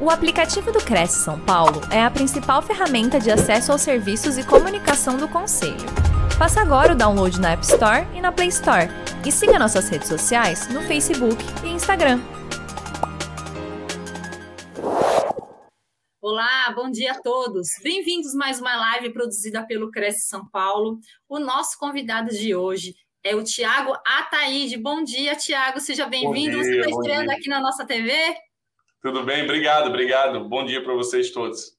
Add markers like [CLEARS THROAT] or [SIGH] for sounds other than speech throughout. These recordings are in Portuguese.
O aplicativo do Cresce São Paulo é a principal ferramenta de acesso aos serviços e comunicação do Conselho. Faça agora o download na App Store e na Play Store. E siga nossas redes sociais no Facebook e Instagram. Olá, bom dia a todos. Bem-vindos mais uma live produzida pelo Cresce São Paulo. O nosso convidado de hoje é o Tiago Ataíde. Bom dia, Tiago. Seja bem-vindo. Você está estreando aqui na nossa TV? Tudo bem? Obrigado, obrigado. Bom dia para vocês todos.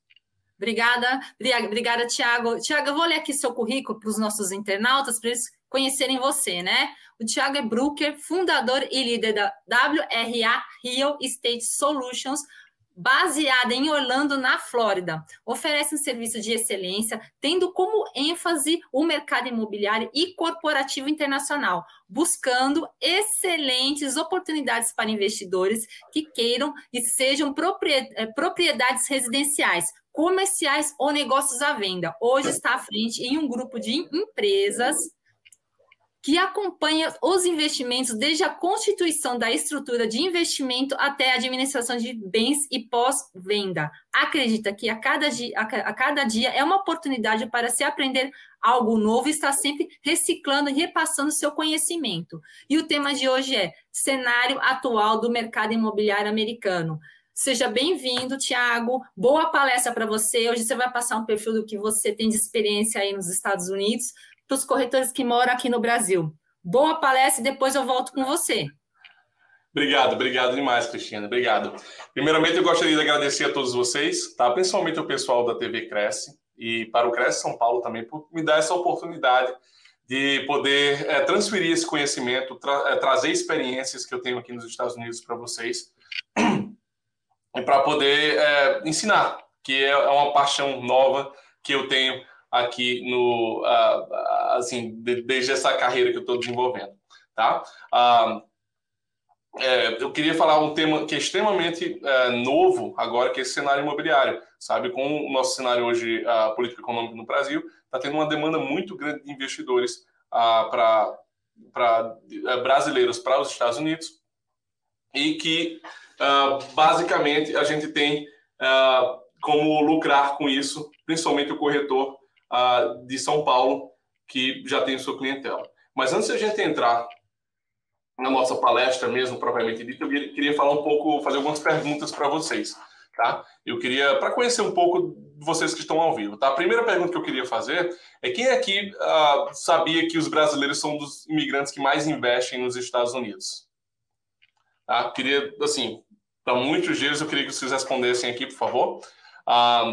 Obrigada, obrigada, Tiago. Tiago, eu vou ler aqui seu currículo para os nossos internautas, para eles conhecerem você, né? O Tiago é broker, fundador e líder da WRA Real Estate Solutions, baseada em Orlando, na Flórida. Oferece um serviço de excelência, tendo como ênfase o mercado imobiliário e corporativo internacional, buscando excelentes oportunidades para investidores que queiram e sejam eh, propriedades residenciais, comerciais ou negócios à venda. Hoje está à frente em um grupo de empresas que acompanha os investimentos desde a constituição da estrutura de investimento até a administração de bens e pós-venda. Acredita que a cada, dia, a cada dia é uma oportunidade para se aprender algo novo e está sempre reciclando e repassando seu conhecimento. E o tema de hoje é cenário atual do mercado imobiliário americano. Seja bem-vindo, Tiago. Boa palestra para você. Hoje você vai passar um perfil do que você tem de experiência aí nos Estados Unidos para os corretores que moram aqui no Brasil. Boa palestra e depois eu volto com você. Obrigado, obrigado demais, Cristina. Obrigado. Primeiramente, eu gostaria de agradecer a todos vocês, tá? principalmente o pessoal da TV Cresce e para o Cresce São Paulo também, por me dar essa oportunidade de poder é, transferir esse conhecimento, tra é, trazer experiências que eu tenho aqui nos Estados Unidos para vocês [CLEARS THROAT] e para poder é, ensinar, que é, é uma paixão nova que eu tenho aqui no uh, assim de, desde essa carreira que eu estou desenvolvendo, tá? Uh, é, eu queria falar um tema que é extremamente é, novo agora, que é esse cenário imobiliário, sabe? Com o nosso cenário hoje a política econômica no Brasil, está tendo uma demanda muito grande de investidores para para uh, brasileiros para os Estados Unidos e que basicamente a gente tem como lucrar com isso, principalmente o corretor uh, de São Paulo, que já tem sua clientela. Mas antes de a gente entrar na nossa palestra mesmo, propriamente dita, eu queria falar um pouco, fazer algumas perguntas para vocês, tá? Eu queria, para conhecer um pouco vocês que estão ao vivo, tá? A primeira pergunta que eu queria fazer é quem aqui uh, sabia que os brasileiros são dos imigrantes que mais investem nos Estados Unidos? Tá? Queria, assim, para muitos dias eu queria que vocês respondessem aqui, por favor. Ah,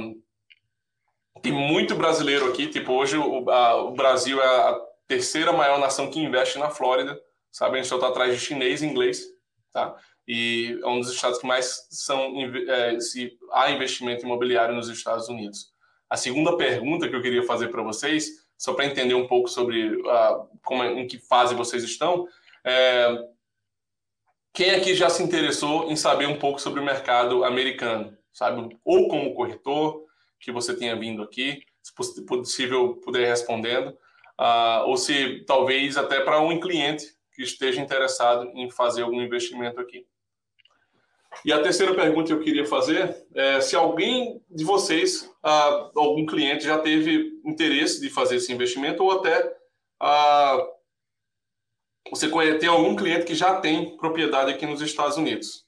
tem muito brasileiro aqui, tipo, hoje o, a, o, Brasil é a terceira maior nação que investe na Flórida, sabe? A gente só está atrás de chinês e inglês, tá? E é um dos estados que mais são, é, se há investimento imobiliário nos Estados Unidos. A segunda pergunta que eu queria fazer para vocês, só para entender um pouco sobre uh, como, é, em que fase vocês estão, é, quem aqui já se interessou em saber um pouco sobre o mercado americano, sabe? Ou como corretor, que você tenha vindo aqui, se possível puder respondendo, uh, ou se talvez até para um cliente que esteja interessado em fazer algum investimento aqui. E a terceira pergunta que eu queria fazer é se alguém de vocês, uh, algum cliente, já teve interesse de fazer esse investimento ou até uh, você tem algum cliente que já tem propriedade aqui nos Estados Unidos.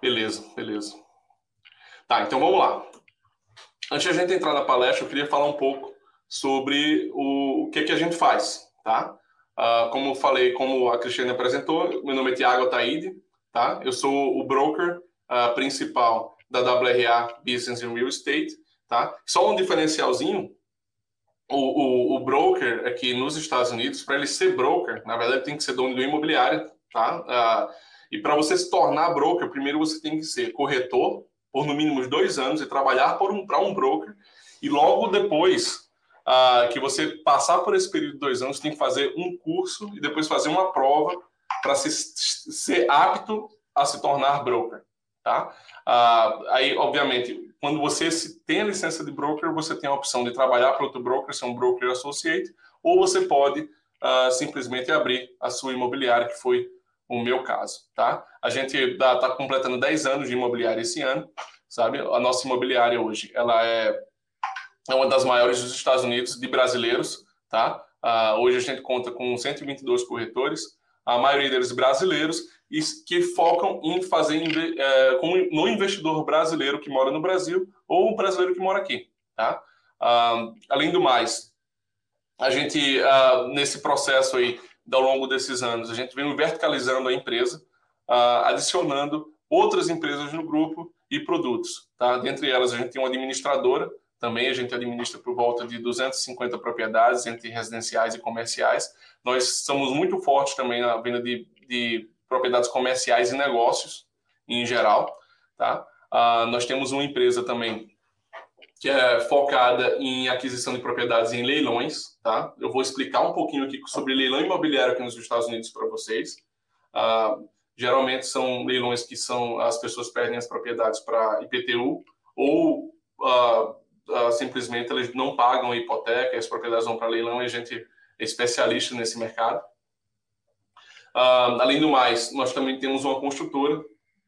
Beleza, beleza. Tá, então vamos lá. Antes de a gente entrar na palestra, eu queria falar um pouco sobre o, o que, que a gente faz, tá? Uh, como falei, como a Cristiane apresentou, meu nome é Tiago Ataíde, tá? Eu sou o broker uh, principal da WRA Business and Real Estate, tá? Só um diferencialzinho, o, o, o broker aqui nos Estados Unidos, para ele ser broker, na verdade, tem que ser dono do imobiliário, tá? Uh, e para você se tornar broker, primeiro você tem que ser corretor por no mínimo dois anos e trabalhar para um, um broker. E logo depois uh, que você passar por esse período de dois anos, tem que fazer um curso e depois fazer uma prova para se, ser apto a se tornar broker. Tá? Uh, aí, obviamente, quando você tem a licença de broker, você tem a opção de trabalhar para outro broker, ser um broker associate, ou você pode uh, simplesmente abrir a sua imobiliária, que foi o meu caso, tá? A gente está completando 10 anos de imobiliária esse ano, sabe? A nossa imobiliária hoje, ela é, é uma das maiores dos Estados Unidos de brasileiros, tá? Uh, hoje a gente conta com 122 corretores, a maioria deles brasileiros, e que focam em fazer é, no investidor brasileiro que mora no Brasil ou o brasileiro que mora aqui, tá? Uh, além do mais, a gente, uh, nesse processo aí, ao longo desses anos, a gente vem verticalizando a empresa, uh, adicionando outras empresas no grupo e produtos. Tá? Dentre elas, a gente tem uma administradora, também a gente administra por volta de 250 propriedades entre residenciais e comerciais. Nós somos muito fortes também na venda de, de propriedades comerciais e negócios, em geral. Tá? Uh, nós temos uma empresa também que é focada em aquisição de propriedades em leilões, tá? Eu vou explicar um pouquinho aqui sobre leilão imobiliário aqui nos Estados Unidos para vocês. Uh, geralmente são leilões que são as pessoas perdem as propriedades para IPTU ou uh, uh, simplesmente eles não pagam a hipoteca, as propriedades vão para leilão e a gente é especialista nesse mercado. além do mais, nós também temos uma construtora.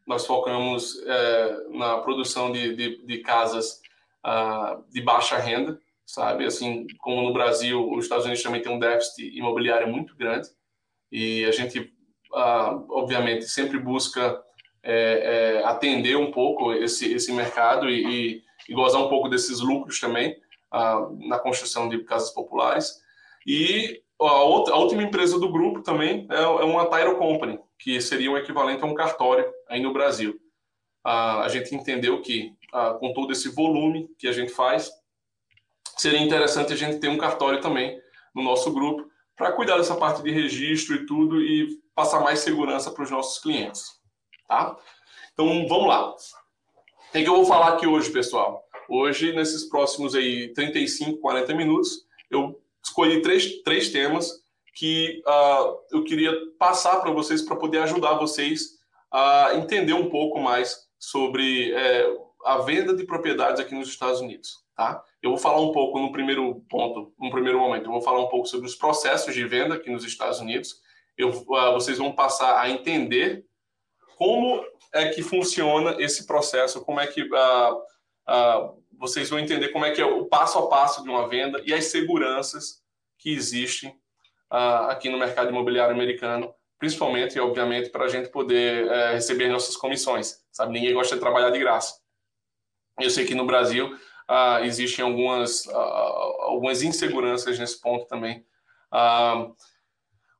Nós focamos é, na produção de, de, de casas uh, de baixa renda, sabe? Assim, como no Brasil, os Estados Unidos também tem um déficit imobiliário muito grande e a gente, uh, obviamente, sempre busca é, é, atender um pouco esse, esse mercado e, e, e, gozar um pouco desses lucros também uh, na construção de casas populares. E a, outra, a última empresa do grupo também é, é uma Tyro Company, que seria o equivalente a um cartório aí no Brasil. Uh, a gente entendeu que ah, com todo esse volume que a gente faz, seria interessante a gente ter um cartório também no nosso grupo para cuidar dessa parte de registro e tudo e passar mais segurança para os nossos clientes, tá? Então, vamos lá. O que, eu vou falar aqui hoje, pessoal? Hoje, nesses próximos aí 35, 40 minutos, eu escolhi três, três temas que uh, eu queria passar para vocês para poder ajudar vocês a entender um pouco mais sobre é, a venda de propriedades aqui nos Estados Unidos, tá? Eu vou falar um pouco no primeiro ponto, no primeiro momento, eu vou falar um pouco sobre os processos de venda aqui nos Estados Unidos. Eu, uh, vocês vão passar a entender como é que funciona esse processo, como é que uh, uh, vocês vão entender como é que é o passo a passo de uma venda e as seguranças que existem aqui no mercado imobiliário americano, principalmente, obviamente, para a gente poder eh, receber nossas comissões. Sabe, ninguém gosta de trabalhar de graça. Eu sei que no Brasil ah, existem algumas, ah, algumas inseguranças nesse ponto também. Ah,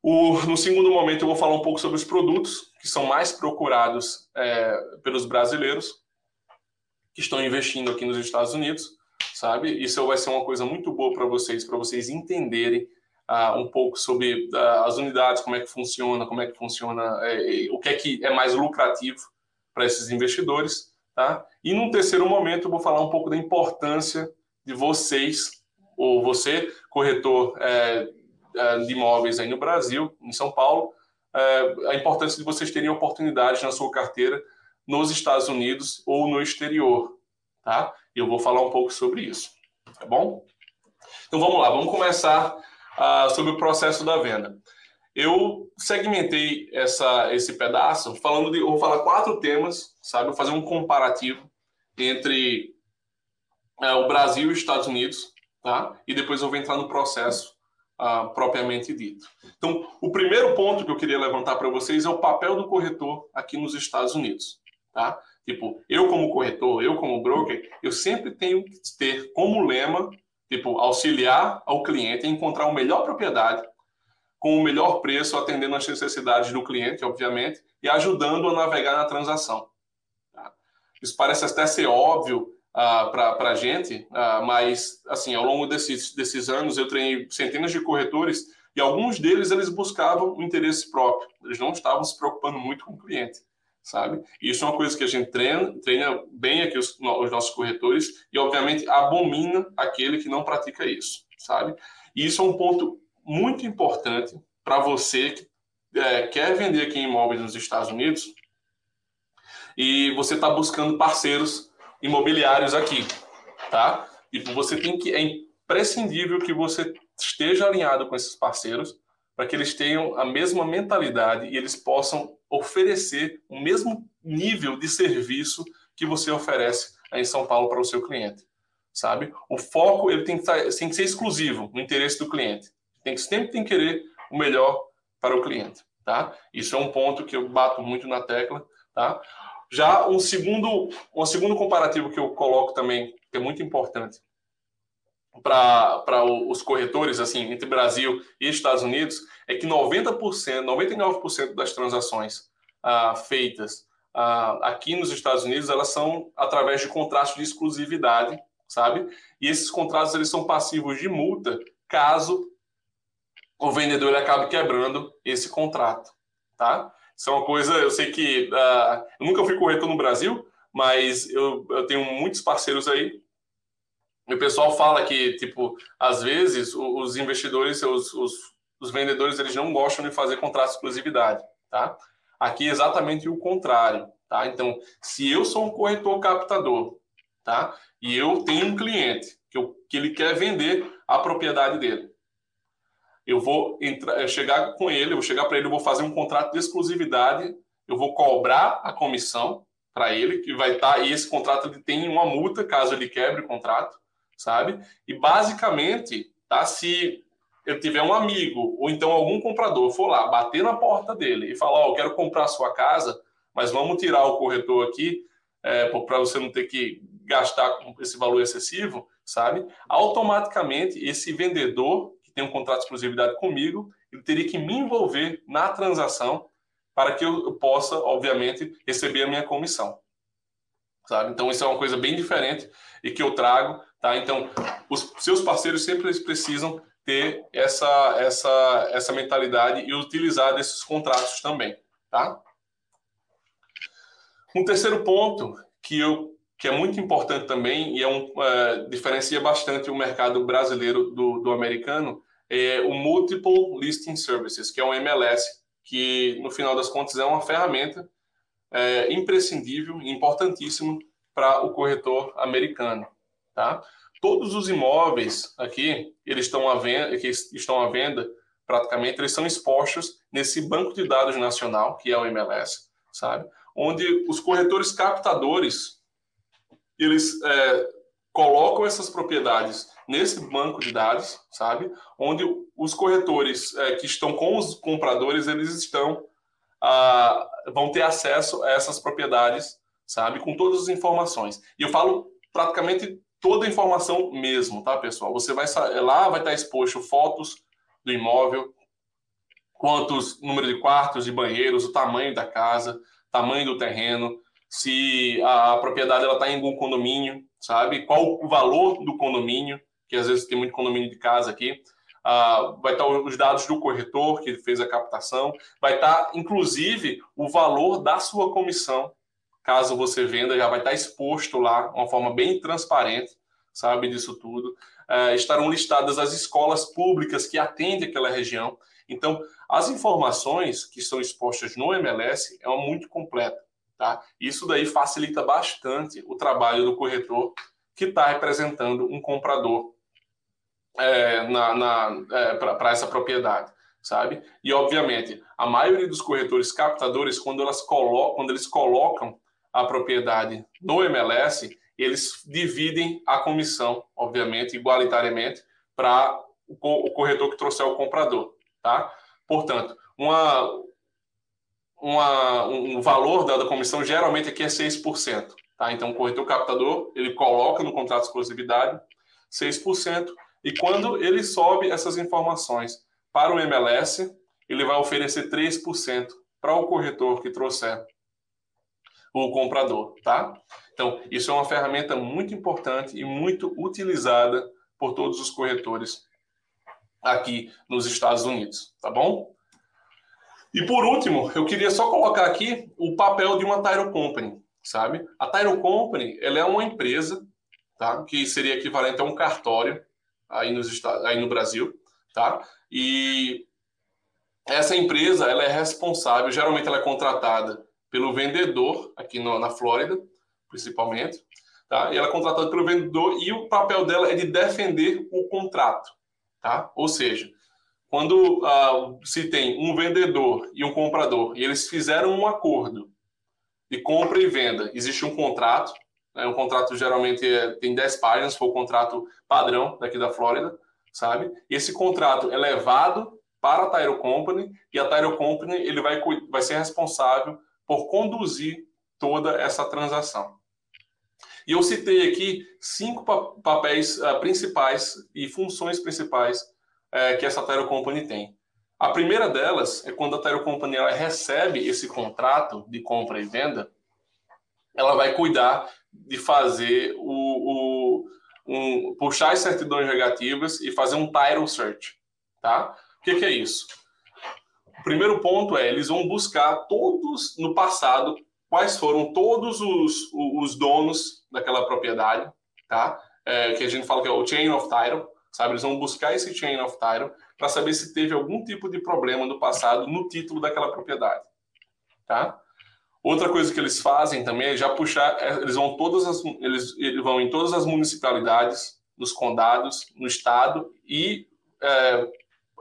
o, no segundo momento, eu vou falar um pouco sobre os produtos que são mais procurados é, pelos brasileiros que estão investindo aqui nos Estados Unidos, sabe? Isso vai ser uma coisa muito boa para vocês, para vocês entenderem uh, um pouco sobre uh, as unidades, como é que funciona, como é que funciona, é, o que é que é mais lucrativo para esses investidores. Tá? E num terceiro momento, eu vou falar um pouco da importância de vocês, ou você, corretor é, é, de imóveis aí no Brasil, em São Paulo, é, a importância de vocês terem oportunidades na sua carteira nos Estados Unidos ou no exterior. Tá? Eu vou falar um pouco sobre isso. Tá bom? Então vamos lá, vamos começar uh, sobre o processo da venda. Eu segmentei essa, esse pedaço falando de. Vou falar quatro temas, sabe? Vou fazer um comparativo entre é, o Brasil e os Estados Unidos, tá? E depois eu vou entrar no processo ah, propriamente dito. Então, o primeiro ponto que eu queria levantar para vocês é o papel do corretor aqui nos Estados Unidos, tá? Tipo, eu como corretor, eu como broker, eu sempre tenho que ter como lema, tipo, auxiliar ao cliente a encontrar a melhor propriedade com o melhor preço, atendendo às necessidades do cliente, obviamente, e ajudando a navegar na transação. Tá? Isso parece até ser óbvio uh, para a gente, uh, mas, assim, ao longo desses, desses anos, eu treinei centenas de corretores e alguns deles, eles buscavam o interesse próprio. Eles não estavam se preocupando muito com o cliente, sabe? Isso é uma coisa que a gente treina, treina bem aqui os, os nossos corretores e, obviamente, abomina aquele que não pratica isso, sabe? E isso é um ponto muito importante para você que é, quer vender aqui imóveis nos Estados Unidos e você está buscando parceiros imobiliários aqui, tá? E você tem que é imprescindível que você esteja alinhado com esses parceiros, para que eles tenham a mesma mentalidade e eles possam oferecer o mesmo nível de serviço que você oferece em São Paulo para o seu cliente, sabe? O foco ele tem que, estar, tem que ser exclusivo no interesse do cliente. Tem que sempre tem que querer o melhor para o cliente, tá? Isso é um ponto que eu bato muito na tecla, tá? Já um segundo, um segundo comparativo que eu coloco também, que é muito importante para os corretores, assim, entre Brasil e Estados Unidos, é que 90%, 99% das transações ah, feitas ah, aqui nos Estados Unidos, elas são através de contratos de exclusividade, sabe? E esses contratos, eles são passivos de multa caso o vendedor ele acabe quebrando esse contrato, tá? Isso é uma coisa, eu sei que uh, eu nunca fui corretor no Brasil, mas eu, eu tenho muitos parceiros aí. E o pessoal fala que, tipo, às vezes os investidores, os, os, os vendedores, eles não gostam de fazer contrato de exclusividade, tá? Aqui é exatamente o contrário, tá? Então, se eu sou um corretor captador, tá? E eu tenho um cliente que, eu, que ele quer vender a propriedade dele eu vou entrar, eh, chegar com ele, eu vou chegar para ele, eu vou fazer um contrato de exclusividade, eu vou cobrar a comissão para ele, que vai estar, tá, e esse contrato ele tem uma multa caso ele quebre o contrato, sabe? E basicamente, tá, se eu tiver um amigo ou então algum comprador for lá, bater na porta dele e falar, ó, oh, eu quero comprar a sua casa, mas vamos tirar o corretor aqui, é, eh, para você não ter que gastar com esse valor excessivo, sabe? Automaticamente esse vendedor tem um contrato de exclusividade comigo, ele teria que me envolver na transação para que eu possa, obviamente, receber a minha comissão. Sabe? Então, isso é uma coisa bem diferente e que eu trago. Tá? Então, os seus parceiros sempre precisam ter essa, essa, essa mentalidade e utilizar desses contratos também. Tá? Um terceiro ponto que eu que é muito importante também e é um, uh, diferencia bastante o mercado brasileiro do, do americano, é o Multiple Listing Services, que é um MLS, que no final das contas é uma ferramenta é, imprescindível importantíssimo para o corretor americano. Tá? Todos os imóveis aqui, eles estão à venda, que estão à venda, praticamente, eles são expostos nesse banco de dados nacional, que é o MLS, sabe? Onde os corretores captadores eles é, colocam essas propriedades nesse banco de dados, sabe? Onde os corretores é, que estão com os compradores, eles estão vão ter acesso a essas propriedades, sabe? Com todas as informações. E eu falo praticamente toda a informação mesmo, tá, pessoal? Você vai lá vai estar exposto fotos do imóvel, quantos número de quartos, de banheiros, o tamanho da casa, tamanho do terreno, se a propriedade ela está em algum condomínio, sabe? Qual o valor do condomínio, que às vezes tem muito condomínio de casa aqui. Uh, vai estar tá os dados do corretor que fez a captação, vai estar, tá, inclusive, o valor da sua comissão, caso você venda, já vai estar tá exposto lá, uma forma bem transparente, sabe, disso tudo. Uh, estarão listadas as escolas públicas que atendem aquela região. Então, as informações que são expostas no MLS é muito completa. Tá? Isso daí facilita bastante o trabalho do corretor que está representando um comprador é, na, na é, para essa propriedade, sabe? E obviamente a maioria dos corretores captadores, quando elas colocam, quando eles colocam a propriedade no MLS, eles dividem a comissão, obviamente, igualitariamente para o corretor que trouxer o comprador, tá? Portanto, uma uma, um valor da, da comissão, geralmente aqui é 6%. Tá? Então, o corretor captador, ele coloca no contrato de exclusividade 6%, e quando ele sobe essas informações para o MLS, ele vai oferecer 3% para o corretor que trouxer o comprador, tá? Então, isso é uma ferramenta muito importante e muito utilizada por todos os corretores aqui nos Estados Unidos, tá bom? E por último, eu queria só colocar aqui o papel de uma Tyro Company, sabe? A Tyro Company, ela é uma empresa, tá? Que seria equivalente a um cartório aí, nos aí no Brasil, tá? E essa empresa, ela é responsável, geralmente ela é contratada pelo vendedor aqui no, na Flórida, principalmente, tá? E ela é contratada pelo vendedor e o papel dela é de defender o contrato, tá? Ou seja, quando uh, se tem um vendedor e um comprador e eles fizeram um acordo de compra e venda, existe um contrato, né, um contrato geralmente é, tem 10 páginas, foi o contrato padrão daqui da Flórida, sabe? E esse contrato é levado para a Tyro Company e a Tyro Company ele vai, vai ser responsável por conduzir toda essa transação. E eu citei aqui cinco papéis uh, principais e funções principais uh, que essa Tyro Company tem. A primeira delas é quando a Tyro Company ela recebe esse contrato de compra e venda, ela vai cuidar de fazer o, o um, puxar as certidões negativas e fazer um title search, tá? O que, que é isso? O primeiro ponto é eles vão buscar todos no passado quais foram todos os, os donos daquela propriedade, tá? É, que a gente fala que é o chain of title, sabe? Eles vão buscar esse chain of title para saber se teve algum tipo de problema no passado no título daquela propriedade, tá? Outra coisa que eles fazem também é já puxar, é, eles vão todas as, eles, eles vão em todas as municipalidades, nos condados, no estado e é,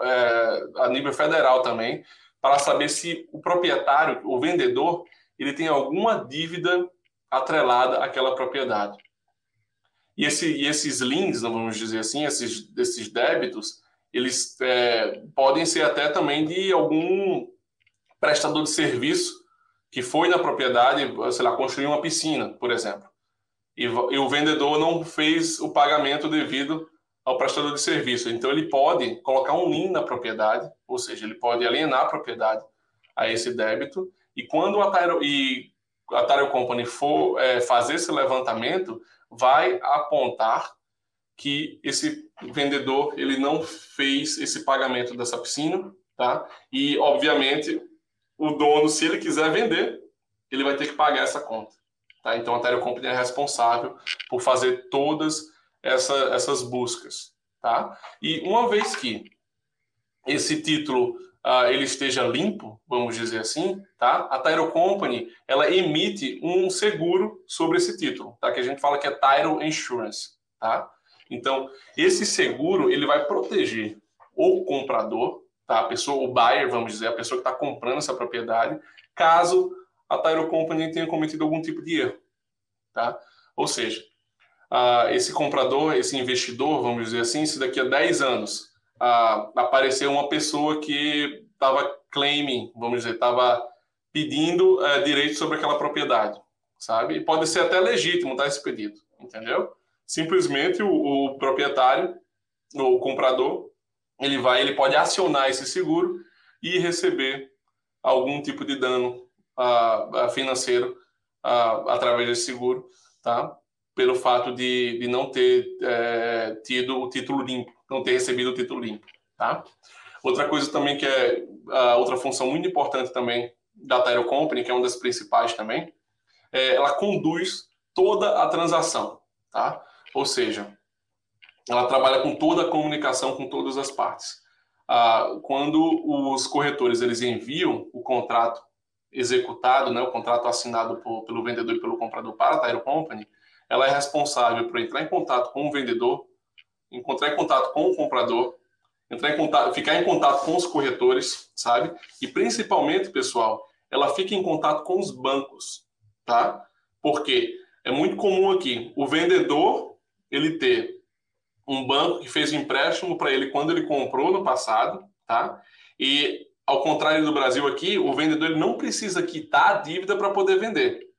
é, a nível federal também, para saber se o proprietário, o vendedor, ele tem alguma dívida atrelada àquela propriedade. E, esse, e esses liens, vamos dizer assim, esses, esses débitos, eles é, podem ser até também de algum prestador de serviço que foi na propriedade, sei lá, construir uma piscina, por exemplo, e, e o vendedor não fez o pagamento devido ao prestador de serviço. Então, ele pode colocar um lien na propriedade, ou seja, ele pode alienar a propriedade a esse débito, e quando a e a Tyro Company for é, fazer esse levantamento, vai apontar que esse vendedor ele não fez esse pagamento dessa piscina, tá? E obviamente o dono, se ele quiser vender, ele vai ter que pagar essa conta, tá? Então a Tyro Company é responsável por fazer todas essa, essas buscas, tá? E uma vez que esse título uh, ele esteja limpo, vamos dizer assim, tá? A Tyro Company ela emite um seguro sobre esse título, tá? Que a gente fala que é Tyro Insurance, tá? Então esse seguro ele vai proteger o comprador, tá? A pessoa, o buyer, vamos dizer, a pessoa que está comprando essa propriedade, caso a Tyro Company tenha cometido algum tipo de erro, tá? Ou seja, uh, esse comprador, esse investidor, vamos dizer assim, se daqui a 10 anos uh, aparecer uma pessoa que estava claiming, vamos dizer, estava pedindo uh, direito sobre aquela propriedade, sabe? E pode ser até legítimo dar esse pedido, entendeu? Simplesmente o, o proprietário, o comprador, ele vai, ele pode acionar esse seguro e receber algum tipo de dano financeiro através desse seguro, tá? pelo fato de, de não ter é, tido o título limpo, não ter recebido o título limpo, tá? Outra coisa também que é outra função muito importante também da Tyro Company, que é uma das principais também, é, ela conduz toda a transação, tá? Ou seja, ela trabalha com toda a comunicação com todas as partes. Ah, quando os corretores eles enviam o contrato executado, né, o contrato assinado por, pelo vendedor e pelo comprador para a Tyro Company, ela é responsável por entrar em contato com o vendedor, encontrar em contato com o comprador, entrar em contato, ficar em contato com os corretores, sabe? E principalmente, pessoal, ela fica em contato com os bancos, tá? Porque é muito comum aqui o vendedor ele ter um banco que fez um empréstimo para ele quando ele comprou no passado, tá? E ao contrário do Brasil aqui, o vendedor ele não precisa quitar a dívida para poder vender,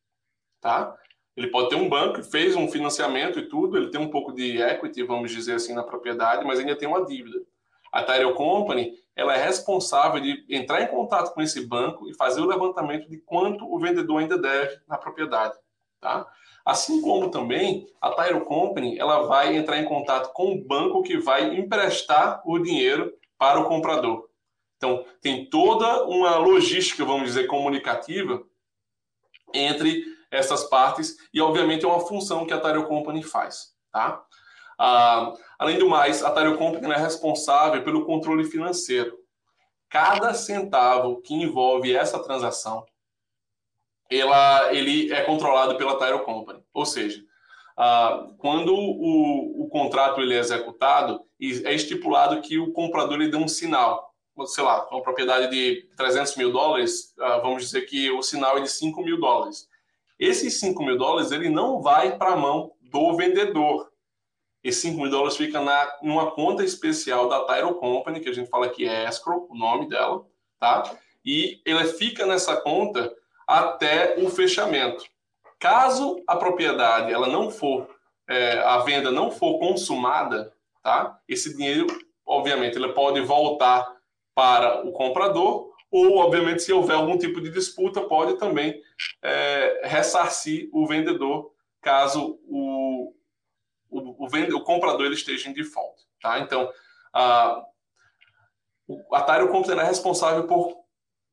tá? Ele pode ter um banco que fez um financiamento e tudo, ele tem um pouco de equity, vamos dizer assim, na propriedade, mas ainda tem uma dívida. A Tyrell Company, ela é responsável de entrar em contato com esse banco e fazer o levantamento de quanto o vendedor ainda deve na propriedade, tá? Assim como também a Tyrell Company, ela vai entrar em contato com o banco que vai emprestar o dinheiro para o comprador. Então, tem toda uma logística, vamos dizer, comunicativa entre essas partes e, obviamente, é uma função que a Tyro Company faz. Tá? Ah, além do mais, a Tyro Company é responsável pelo controle financeiro. Cada centavo que envolve essa transação, ela, ele é controlado pela Tyro Company. Ou seja, ah, quando o, o contrato ele é executado, é estipulado que o comprador lhe dê um sinal. Sei lá, uma propriedade de 300 mil dólares, ah, vamos dizer que o sinal é de 5 mil dólares. Esses 5 mil dólares, ele não vai para a mão do vendedor. Esses 5 mil dólares fica na, numa conta especial da Tyro Company, que a gente fala que é escrow, o nome dela, tá? E ela fica nessa conta até o fechamento. Caso a propriedade ela não for, é, a venda não for consumada, tá? Esse dinheiro, obviamente, ele pode voltar para o comprador ou, obviamente, se houver algum tipo de disputa, pode também é, ressarcir o vendedor caso o, o, o, vende, o comprador ele esteja em default. Tá? Então, a, a Tyro Company é responsável por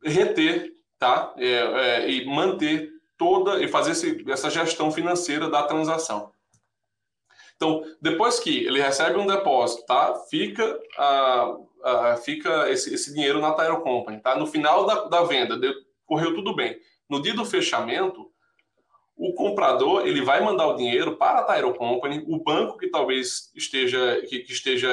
reter tá? É, é, e manter toda e fazer esse, essa gestão financeira da transação. Então, depois que ele recebe um depósito, tá? Fica, ah, ah, fica esse, esse, dinheiro na Tyro Company, tá? No final da, da venda, deu, correu tudo bem. No dia do fechamento, o comprador ele vai mandar o dinheiro para a Tyro Company, o banco que talvez esteja que, que esteja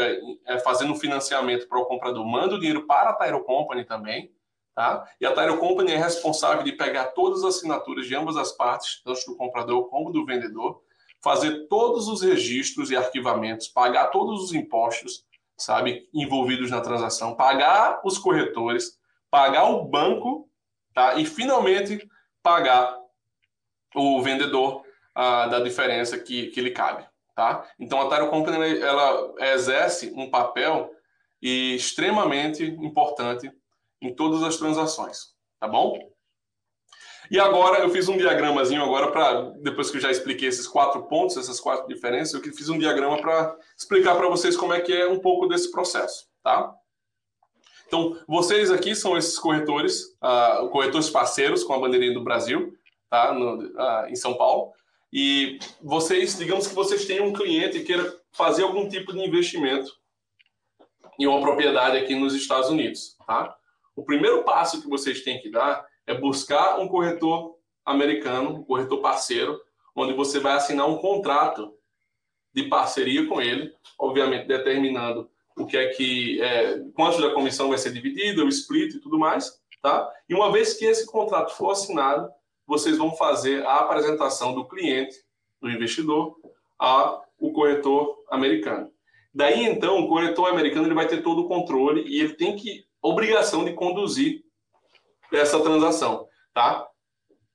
é, fazendo financiamento para o comprador manda o dinheiro para a Tyro Company também, tá? E a Tyro Company é responsável de pegar todas as assinaturas de ambas as partes, tanto do comprador como do vendedor, fazer todos os registros e arquivamentos, pagar todos os impostos, sabe, envolvidos na transação, pagar os corretores, pagar o banco, tá? E finalmente pagar o vendedor ah, da diferença que, que lhe cabe, tá? Então a Tyro Company ela exerce um papel extremamente importante em todas as transações, tá bom? E agora eu fiz um diagramazinho agora para depois que eu já expliquei esses quatro pontos, essas quatro diferenças, eu fiz um diagrama para explicar para vocês como é que é um pouco desse processo, tá? Então, vocês aqui são esses corretores, uh, corretores parceiros com a bandeirinha do Brasil, tá? No, uh, em São Paulo. E vocês, digamos que vocês têm um cliente e queira fazer algum tipo de investimento em uma propriedade aqui nos Estados Unidos, tá? O primeiro passo que vocês têm que dar é buscar um corretor americano, um corretor parceiro, onde você vai assinar um contrato de parceria com ele, obviamente determinando o que é que é, quanto da comissão vai ser dividida, o split e tudo mais, tá? E uma vez que esse contrato for assinado, vocês vão fazer a apresentação do cliente, do investidor, a o corretor americano. Daí então, o corretor americano ele vai ter todo o controle e ele tem que obrigação de conduzir essa transação, tá?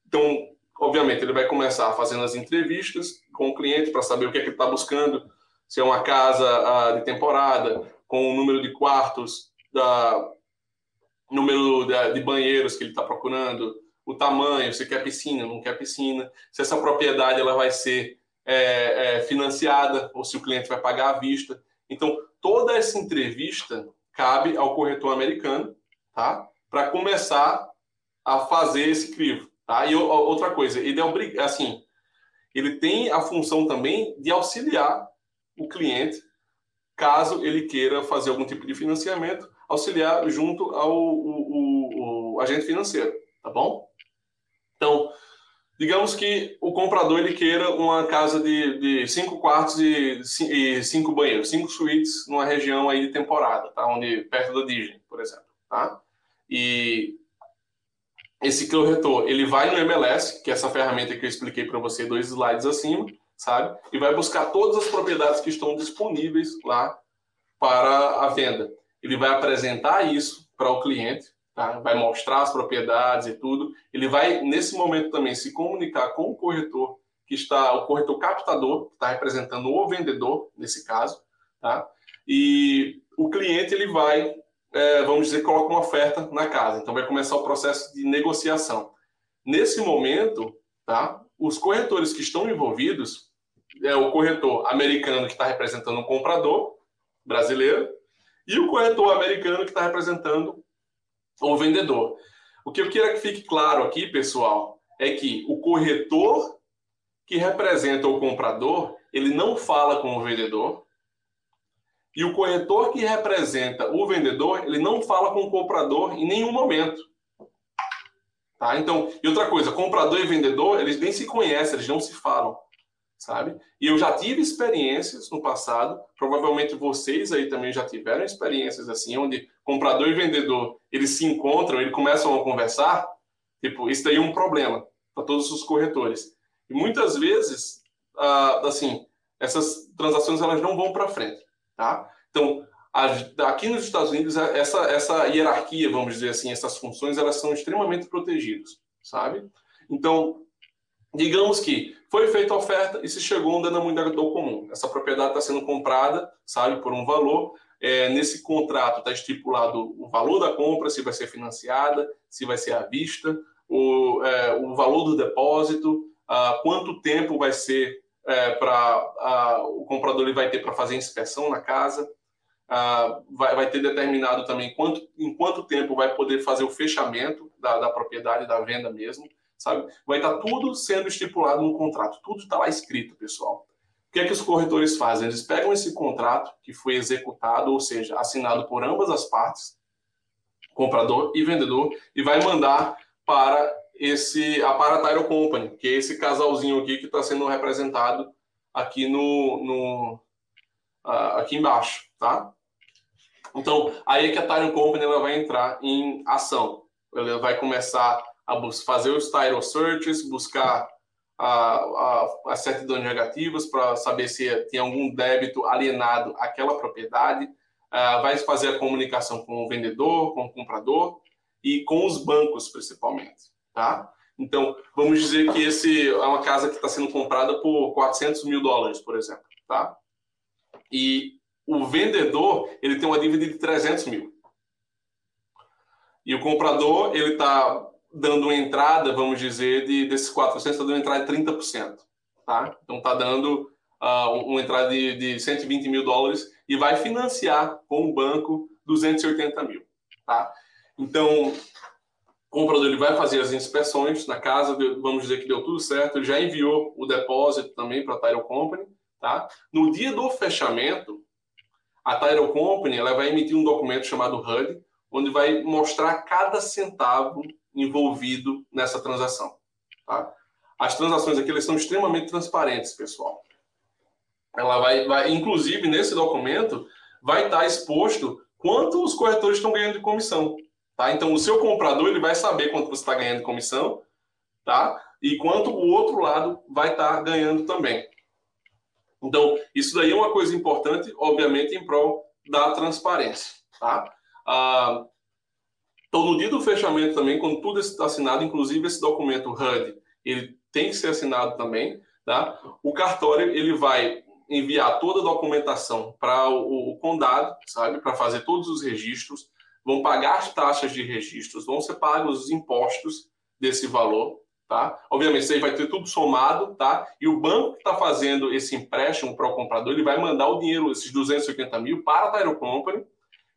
Então, obviamente, ele vai começar fazendo as entrevistas com o cliente para saber o que é que ele está buscando, se é uma casa uh, de temporada, com o número de quartos, da, número de banheiros que ele está procurando, o tamanho, se quer piscina, não quer piscina, se essa propriedade ela vai ser é, é, financiada ou se o cliente vai pagar à vista. Então, toda essa entrevista cabe ao corretor americano, tá? Para começar a fazer esse crivo. Tá? E outra coisa, ele é assim, ele tem a função também de auxiliar o cliente, caso ele queira fazer algum tipo de financiamento, auxiliar junto ao o, o, o agente financeiro, tá bom? Então, digamos que o comprador ele queira uma casa de, de cinco quartos e, e, cinco banheiros, cinco suítes numa região aí de temporada, tá? Onde perto da Disney, por exemplo, tá? E esse corretor, ele vai no MLS, que é essa ferramenta que eu expliquei para você dois slides acima, sabe? E vai buscar todas as propriedades que estão disponíveis lá para a venda. Ele vai apresentar isso para o cliente, tá? vai mostrar as propriedades e tudo. Ele vai, nesse momento também, se comunicar com o corretor, que está, o corretor captador, que está representando o vendedor, nesse caso, tá? E o cliente, ele vai é, vamos dizer, coloca uma oferta na casa. Então vai começar o processo de negociação. Nesse momento, tá, os corretores que estão envolvidos é o corretor americano que está representando o comprador brasileiro e o corretor americano que está representando o vendedor. O que eu quero que fique claro aqui, pessoal, é que o corretor que representa o comprador, ele não fala com o vendedor, e o corretor que representa o vendedor, ele não fala com o comprador em nenhum momento. Tá? Então, e outra coisa, comprador e vendedor, eles nem se conhecem, eles não se falam. sabe? E eu já tive experiências no passado, provavelmente vocês aí também já tiveram experiências assim, onde comprador e vendedor, eles se encontram, eles começam a conversar, tipo, isso daí é um problema para todos os corretores. E muitas vezes, ah, assim, essas transações elas não vão para frente, tá? Então, aqui nos Estados Unidos, essa, essa hierarquia, vamos dizer assim, essas funções, elas são extremamente protegidas, sabe? Então, digamos que foi feita a oferta e se chegou um denominador comum. Essa propriedade está sendo comprada, sabe, por um valor. É, nesse contrato está estipulado o valor da compra, se vai ser financiada, se vai ser à vista, o, é, o valor do depósito, ah, quanto tempo vai ser é, para o comprador ele vai ter para fazer inspeção na casa, ah, vai, vai, ter determinado também quanto, em quanto tempo vai poder fazer o fechamento da, da propriedade, da venda mesmo sabe? Vai estar tudo sendo estipulado no contrato, tudo está lá escrito, pessoal. O que é que os corretores fazem? Eles pegam esse contrato que foi executado, ou seja, assinado por ambas as partes, comprador e vendedor, e vai mandar para esse a para a Tyro Company, que é esse casalzinho aqui que está sendo representado aqui no, no uh, aqui embaixo, tá? Então, aí é que a Tyro Company ela vai entrar em ação. Ela vai começar a fazer os title searches, buscar as certidões negativas para saber se tem algum débito alienado àquela propriedade, uh, vai fazer a comunicação com o vendedor, com o comprador e com os bancos, principalmente, tá? Então, vamos dizer que esse é uma casa que está sendo comprada por 400 mil dólares, por exemplo, tá? E o vendedor, ele tem uma dívida de 300 mil. E o comprador, ele está dando uma entrada, vamos dizer, de, desses 400, está dando uma entrada de 30%. Tá? Então, está dando uh, uma entrada de, de 120 mil dólares e vai financiar com o banco 280 mil. Tá? Então, comprador ele vai fazer as inspeções na casa, vamos dizer que deu tudo certo, ele já enviou o depósito também para a Title Company. Tá? No dia do fechamento, a Title Company ela vai emitir um documento chamado HUD, onde vai mostrar cada centavo envolvido nessa transação. Tá? As transações aqui elas são extremamente transparentes, pessoal. Ela vai, vai, inclusive nesse documento, vai estar exposto quanto os corretores estão ganhando de comissão. Tá? Então, o seu comprador ele vai saber quanto você está ganhando comissão, tá? E quanto o outro lado vai estar ganhando também. Então, isso daí é uma coisa importante, obviamente, em prol da transparência, tá? Ah, então, no dia do fechamento também, quando tudo está assinado, inclusive esse documento HUD, ele tem que ser assinado também, tá? O cartório, ele vai enviar toda a documentação para o, o, condado, sabe? Para fazer todos os registros, vão pagar as taxas de registros, vão ser pagos os impostos desse valor, tá? Obviamente, isso aí vai ter tudo somado, tá? E o banco que está fazendo esse empréstimo para o comprador, ele vai mandar o dinheiro, esses 250 mil, para a Tyro Company,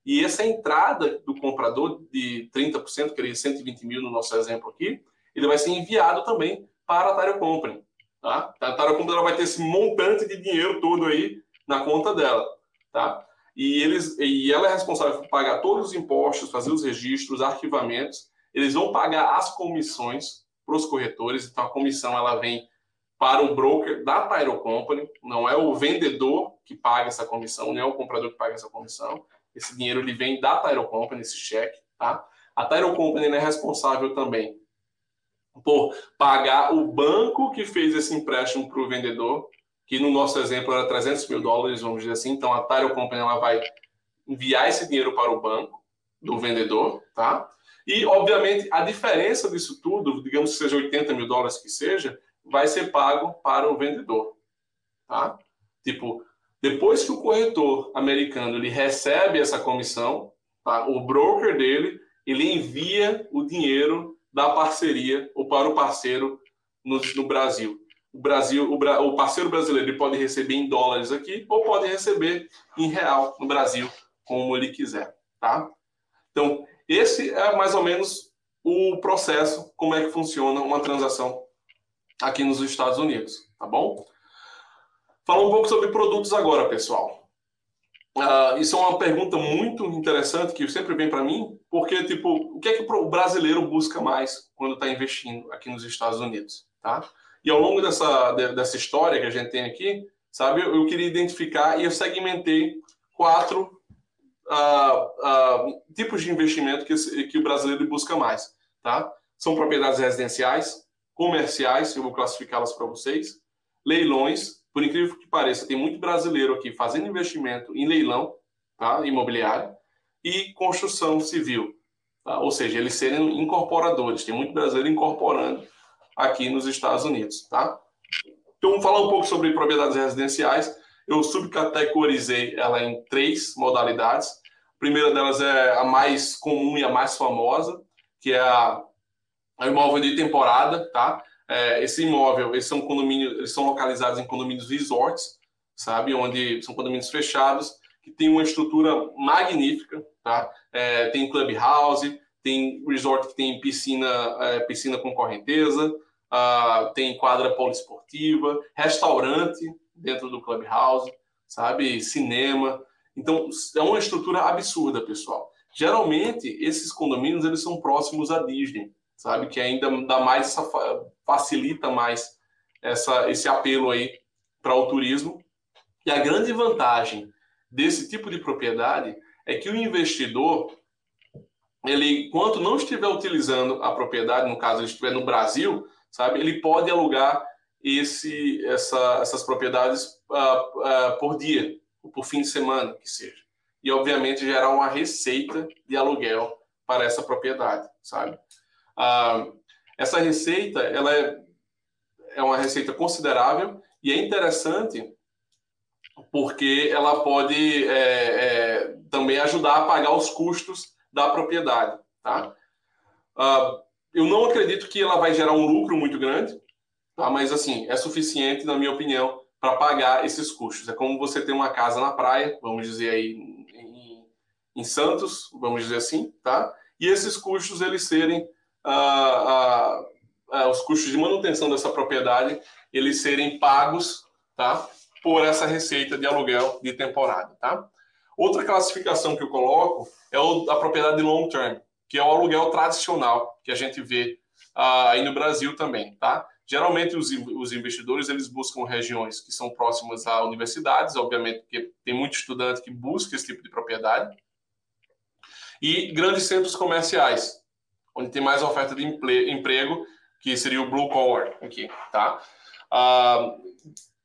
e essa entrada do comprador de 30%, que seria 120 mil no nosso exemplo aqui, ele vai ser enviado também para a Tyro Company. Tá? A Tyro Company vai ter esse montante de dinheiro todo aí na conta dela. Tá? E, eles, e ela é responsável por pagar todos os impostos, fazer os registros, arquivamentos. Eles vão pagar as comissões para os corretores. Então, a comissão ela vem para o broker da Tyro Company. Não é o vendedor que paga essa comissão, não é o comprador que paga essa comissão. Esse dinheiro ele vem da Tyro Company, esse cheque, tá? A Tyro Company é responsável também por pagar o banco que fez esse empréstimo para o vendedor, que no nosso exemplo era 300 mil dólares, vamos dizer assim. Então a Tyro Company ela vai enviar esse dinheiro para o banco do vendedor, tá? E, obviamente, a diferença disso tudo, digamos que seja 80 mil dólares que seja, vai ser pago para o vendedor, tá? Tipo, depois que o corretor americano ele recebe essa comissão, tá? o broker dele ele envia o dinheiro da parceria ou para o parceiro no, no Brasil. O Brasil, o, o, parceiro brasileiro pode receber em dólares aqui ou pode receber em real no Brasil, como ele quiser, tá? Então, esse é mais ou menos o processo, como é que funciona uma transação aqui nos Estados Unidos, tá bom? Falar um pouco sobre produtos agora, pessoal. Uh, isso é uma pergunta muito interessante que sempre vem para mim, porque, tipo, o que é que o brasileiro busca mais quando está investindo aqui nos Estados Unidos, tá? E ao longo dessa, dessa história que a gente tem aqui, sabe, eu queria identificar e eu segmentei quatro uh, uh, tipos de investimento que, que o brasileiro busca mais, tá? São propriedades residenciais, comerciais, eu vou classificá-las para vocês, leilões, por incrível que pareça, tem muito brasileiro aqui fazendo investimento em leilão, tá? imobiliário, e construção civil, tá? ou seja, eles serem incorporadores, tem muito brasileiro incorporando aqui nos Estados Unidos. Tá? Então, falar um pouco sobre propriedades residenciais. Eu subcategorizei ela em três modalidades. A primeira delas é a mais comum e a mais famosa, que é a, a imóvel de temporada, tá? É, esse imóvel, eles são eles são localizados em condomínios resorts, sabe, onde são condomínios fechados que tem uma estrutura magnífica, tá? É, tem clubhouse, tem resort que tem piscina, é, piscina com correnteza, uh, tem quadra poliesportiva, restaurante dentro do clubhouse, sabe, cinema. Então é uma estrutura absurda, pessoal. Geralmente esses condomínios eles são próximos à Disney, sabe, que ainda dá mais facilita mais essa, esse apelo aí para o turismo. E a grande vantagem desse tipo de propriedade é que o investidor, ele, enquanto não estiver utilizando a propriedade, no caso ele estiver no Brasil, sabe, ele pode alugar esse, essa, essas propriedades uh, uh, por dia, por fim de semana, que seja. E, obviamente, gerar uma receita de aluguel para essa propriedade, sabe? Uh, essa receita, ela é, é uma receita considerável e é interessante porque ela pode é, é, também ajudar a pagar os custos da propriedade, tá? Uh, eu não acredito que ela vai gerar um lucro muito grande, tá? Mas assim é suficiente, na minha opinião, para pagar esses custos. É como você ter uma casa na praia, vamos dizer aí em, em Santos, vamos dizer assim, tá? E esses custos eles serem uh, uh, os custos de manutenção dessa propriedade eles serem pagos, tá? por essa receita de aluguel de temporada, tá? Outra classificação que eu coloco é a propriedade long term, que é o aluguel tradicional que a gente vê uh, aí no Brasil também, tá? Geralmente os, os investidores eles buscam regiões que são próximas a universidades, obviamente porque tem muito estudante que busca esse tipo de propriedade, e grandes centros comerciais, onde tem mais oferta de emprego, que seria o blue collar aqui, tá? Uh,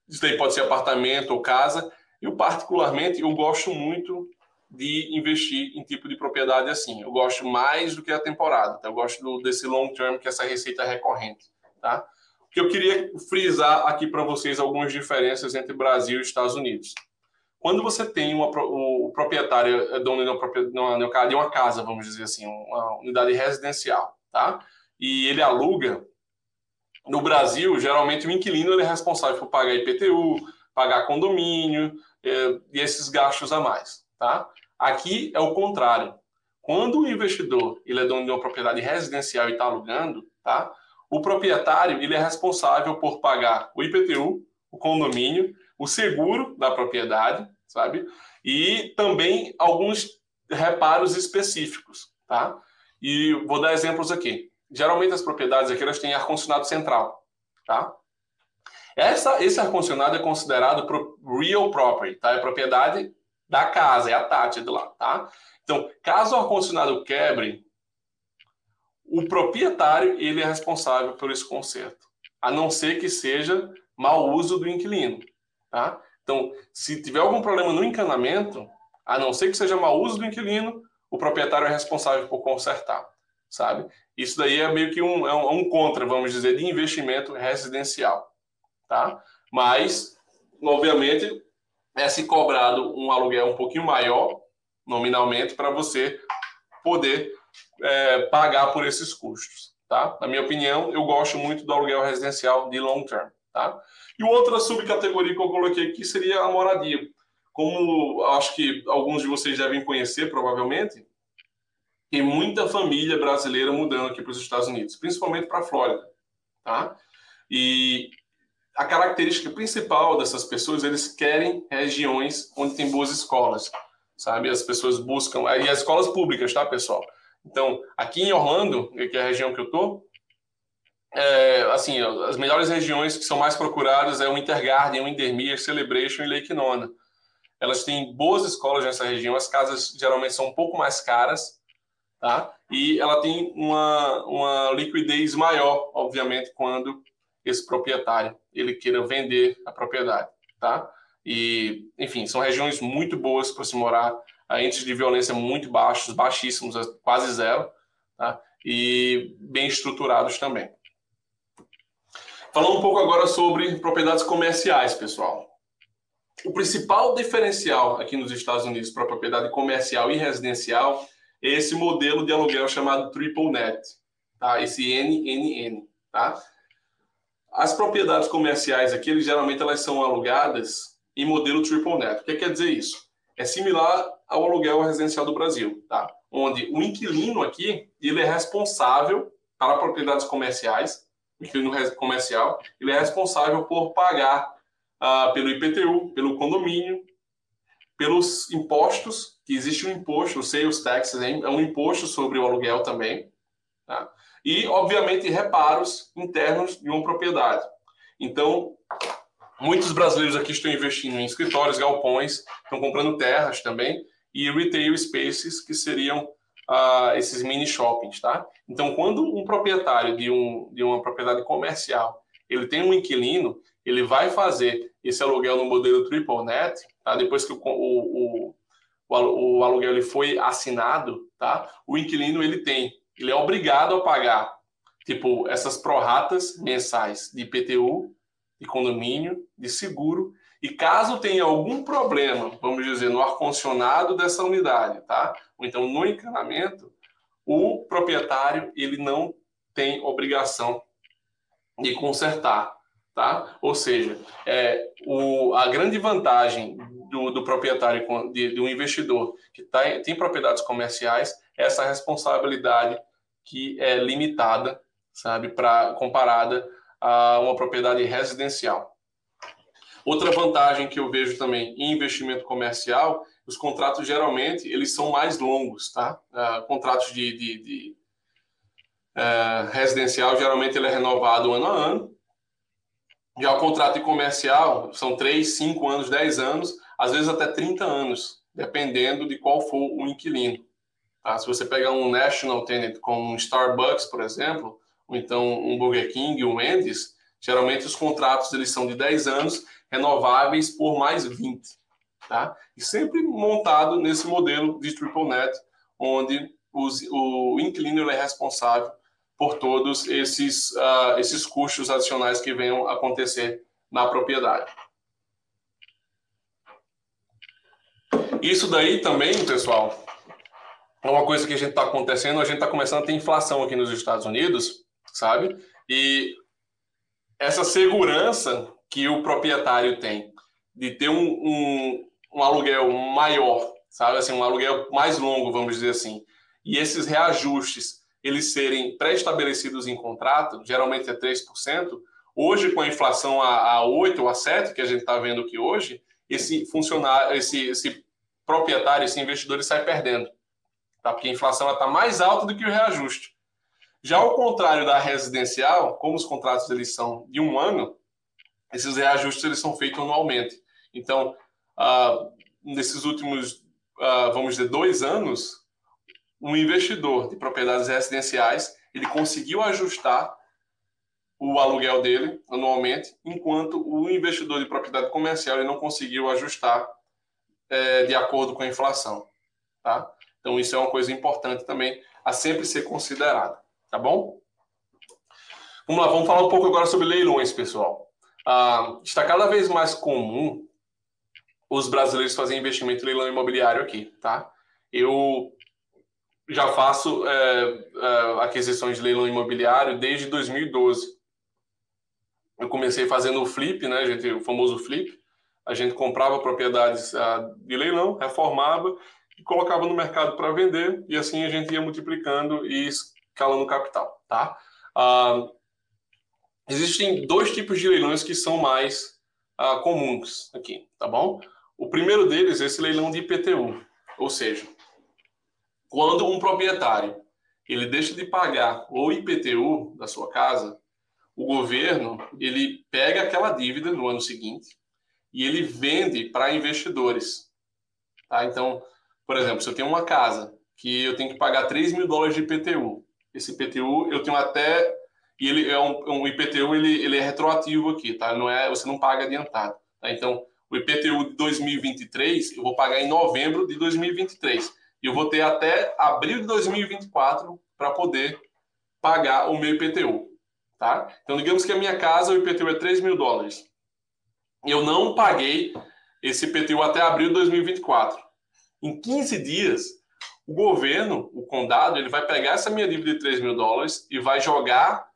isso daí pode ser apartamento ou casa. Eu, particularmente, eu gosto muito de investir em tipo de propriedade assim. Eu gosto mais do que a temporada. Tá? Eu gosto do, desse long term, que é essa receita recorrente. Tá? O que eu queria frisar aqui para vocês algumas diferenças entre Brasil e Estados Unidos. Quando você tem uma, o proprietário é dono de uma, de uma casa, vamos dizer assim, uma unidade residencial, tá? E ele aluga, no Brasil, geralmente o inquilino ele é responsável por pagar IPTU, pagar condomínio é, e esses gastos a mais, tá? Aqui é o contrário. Quando o investidor ele é dono de uma propriedade residencial e está alugando, tá? O proprietário ele é responsável por pagar o IPTU, o condomínio, o seguro da propriedade, sabe? E também alguns reparos específicos, tá? E vou dar exemplos aqui geralmente as propriedades aqui elas têm ar-condicionado central, tá? Essa, esse ar-condicionado é considerado pro real property, tá? É propriedade da casa, é a Tati de lá, tá? Então, caso o ar-condicionado quebre, o proprietário ele é responsável por esse conserto, a não ser que seja mau uso do inquilino, tá? Então, se tiver algum problema no encanamento, a não ser que seja mau uso do inquilino, o proprietário é responsável por consertar sabe? Isso daí é meio que um, é um, um contra, vamos dizer, de investimento residencial, tá? Mas, obviamente, é se cobrado um aluguel um pouquinho maior, nominalmente, para você poder é, pagar por esses custos, tá? Na minha opinião, eu gosto muito do aluguel residencial de long term, tá? E outra subcategoria que eu coloquei aqui seria a moradia. Como acho que alguns de vocês devem conhecer, provavelmente, tem muita família brasileira mudando aqui para os Estados Unidos, principalmente para a Flórida, tá? E a característica principal dessas pessoas, eles querem regiões onde tem boas escolas, sabe? As pessoas buscam, e as escolas públicas, tá, pessoal? Então, aqui em Orlando, que é a região que eu tô, é, assim, as melhores regiões que são mais procuradas é o Intergarden, o Indermere, Celebration e Lake Nona. Elas têm boas escolas nessa região, as casas geralmente são um pouco mais caras, tá? E ela tem uma, uma liquidez maior, obviamente, quando esse proprietário ele queira vender a propriedade, tá? E, enfim, são regiões muito boas para se morar, índices de violência muito baixos, baixíssimos, quase zero, tá? E bem estruturados também. Falando um pouco agora sobre propriedades comerciais, pessoal. O principal diferencial aqui nos Estados Unidos para propriedade comercial e residencial é esse modelo de aluguel chamado Triple Net, tá? Esse NNN, tá? As propriedades comerciais aqui, eles, geralmente elas são alugadas em modelo Triple Net. O que quer dizer isso? É similar ao aluguel residencial do Brasil, tá? Onde o inquilino aqui, ele é responsável para propriedades comerciais inquilino comercial, ele é responsável por pagar ah, pelo IPTU, pelo condomínio, pelos impostos, que existe um imposto, o sales tax, é um imposto sobre o aluguel também, tá? E, obviamente, reparos internos de uma propriedade. Então, muitos brasileiros aqui estão investindo em escritórios, galpões, estão comprando terras também, e retail spaces, que seriam uh, esses mini shoppings, tá? Então, quando um proprietário de, um, de uma propriedade comercial ele tem um inquilino, ele vai fazer esse aluguel no modelo triple net, tá? Depois que o, o, o, o aluguel ele foi assinado, tá? O inquilino ele tem, ele é obrigado a pagar tipo essas prorratas mensais de IPTU, de condomínio, de seguro e caso tenha algum problema, vamos dizer, no ar-condicionado dessa unidade, tá? Ou então no encanamento, o proprietário ele não tem obrigação de consertar, tá? Ou seja, é, o, a grande vantagem do, do proprietário, de, de, um investidor que tá, tem propriedades comerciais, é essa responsabilidade que é limitada, sabe, para comparada a uma propriedade residencial. Outra vantagem que eu vejo também em investimento comercial, os contratos geralmente eles são mais longos, tá? Uh, contratos de, de, de uh, residencial geralmente ele é renovado ano a ano. Já o contrato de comercial são 3, 5 anos, 10 anos, às vezes até 30 anos, dependendo de qual for o inquilino. Tá? Se você pegar um national tenant como um Starbucks, por exemplo, ou então um Burger King, um Wendy's, geralmente os contratos eles são de 10 anos renováveis por mais 20. Tá? E sempre montado nesse modelo de triple net, onde os, o inquilino é responsável por todos esses, uh, esses custos adicionais que venham acontecer na propriedade. Isso daí também, pessoal, é uma coisa que a gente está acontecendo, a gente está começando a ter inflação aqui nos Estados Unidos, sabe? E essa segurança que o proprietário tem de ter um, um, um aluguel maior, sabe assim, um aluguel mais longo, vamos dizer assim, e esses reajustes eles serem pré-estabelecidos em contrato, geralmente é 3%, hoje com a inflação a, a 8 ou a 7, que a gente está vendo aqui hoje, esse funcionário, esse, esse proprietário, esse investidor ele sai perdendo, tá? porque a inflação está mais alta do que o reajuste. Já ao contrário da residencial, como os contratos eles são de um ano, esses reajustes eles são feitos anualmente. Então, uh, nesses últimos, uh, vamos dizer, dois anos, um investidor de propriedades residenciais ele conseguiu ajustar o aluguel dele anualmente, enquanto o investidor de propriedade comercial ele não conseguiu ajustar é, de acordo com a inflação. Tá? Então, isso é uma coisa importante também a sempre ser considerada. Tá bom? Vamos lá, vamos falar um pouco agora sobre leilões, pessoal ah, está cada vez mais comum os brasileiros fazerem investimento em leilão imobiliário aqui, tá? Eu já faço é, é, aquisições de leilão imobiliário desde 2012. Eu comecei fazendo o flip, né, gente, o famoso flip. A gente comprava propriedades ah, de leilão, reformava e colocava no mercado para vender e assim a gente ia multiplicando e escalando capital, tá? Ah, Existem dois tipos de leilões que são mais uh, comuns aqui, tá bom? O primeiro deles é esse leilão de IPTU, ou seja, quando um proprietário ele deixa de pagar o IPTU da sua casa, o governo ele pega aquela dívida no ano seguinte e ele vende para investidores. Tá? Então, por exemplo, se eu tenho uma casa que eu tenho que pagar 3 mil dólares de IPTU, esse IPTU eu tenho até e ele é um, um IPTU ele, ele é retroativo aqui, tá? Não é você não paga adiantado. Tá? Então, o IPTU de 2023 eu vou pagar em novembro de 2023 e eu vou ter até abril de 2024 para poder pagar o meu IPTU. Tá? Então, digamos que a minha casa, o IPTU é 3 mil dólares. Eu não paguei esse IPTU até abril de 2024. Em 15 dias, o governo, o condado, ele vai pegar essa minha dívida de 3 mil dólares e vai jogar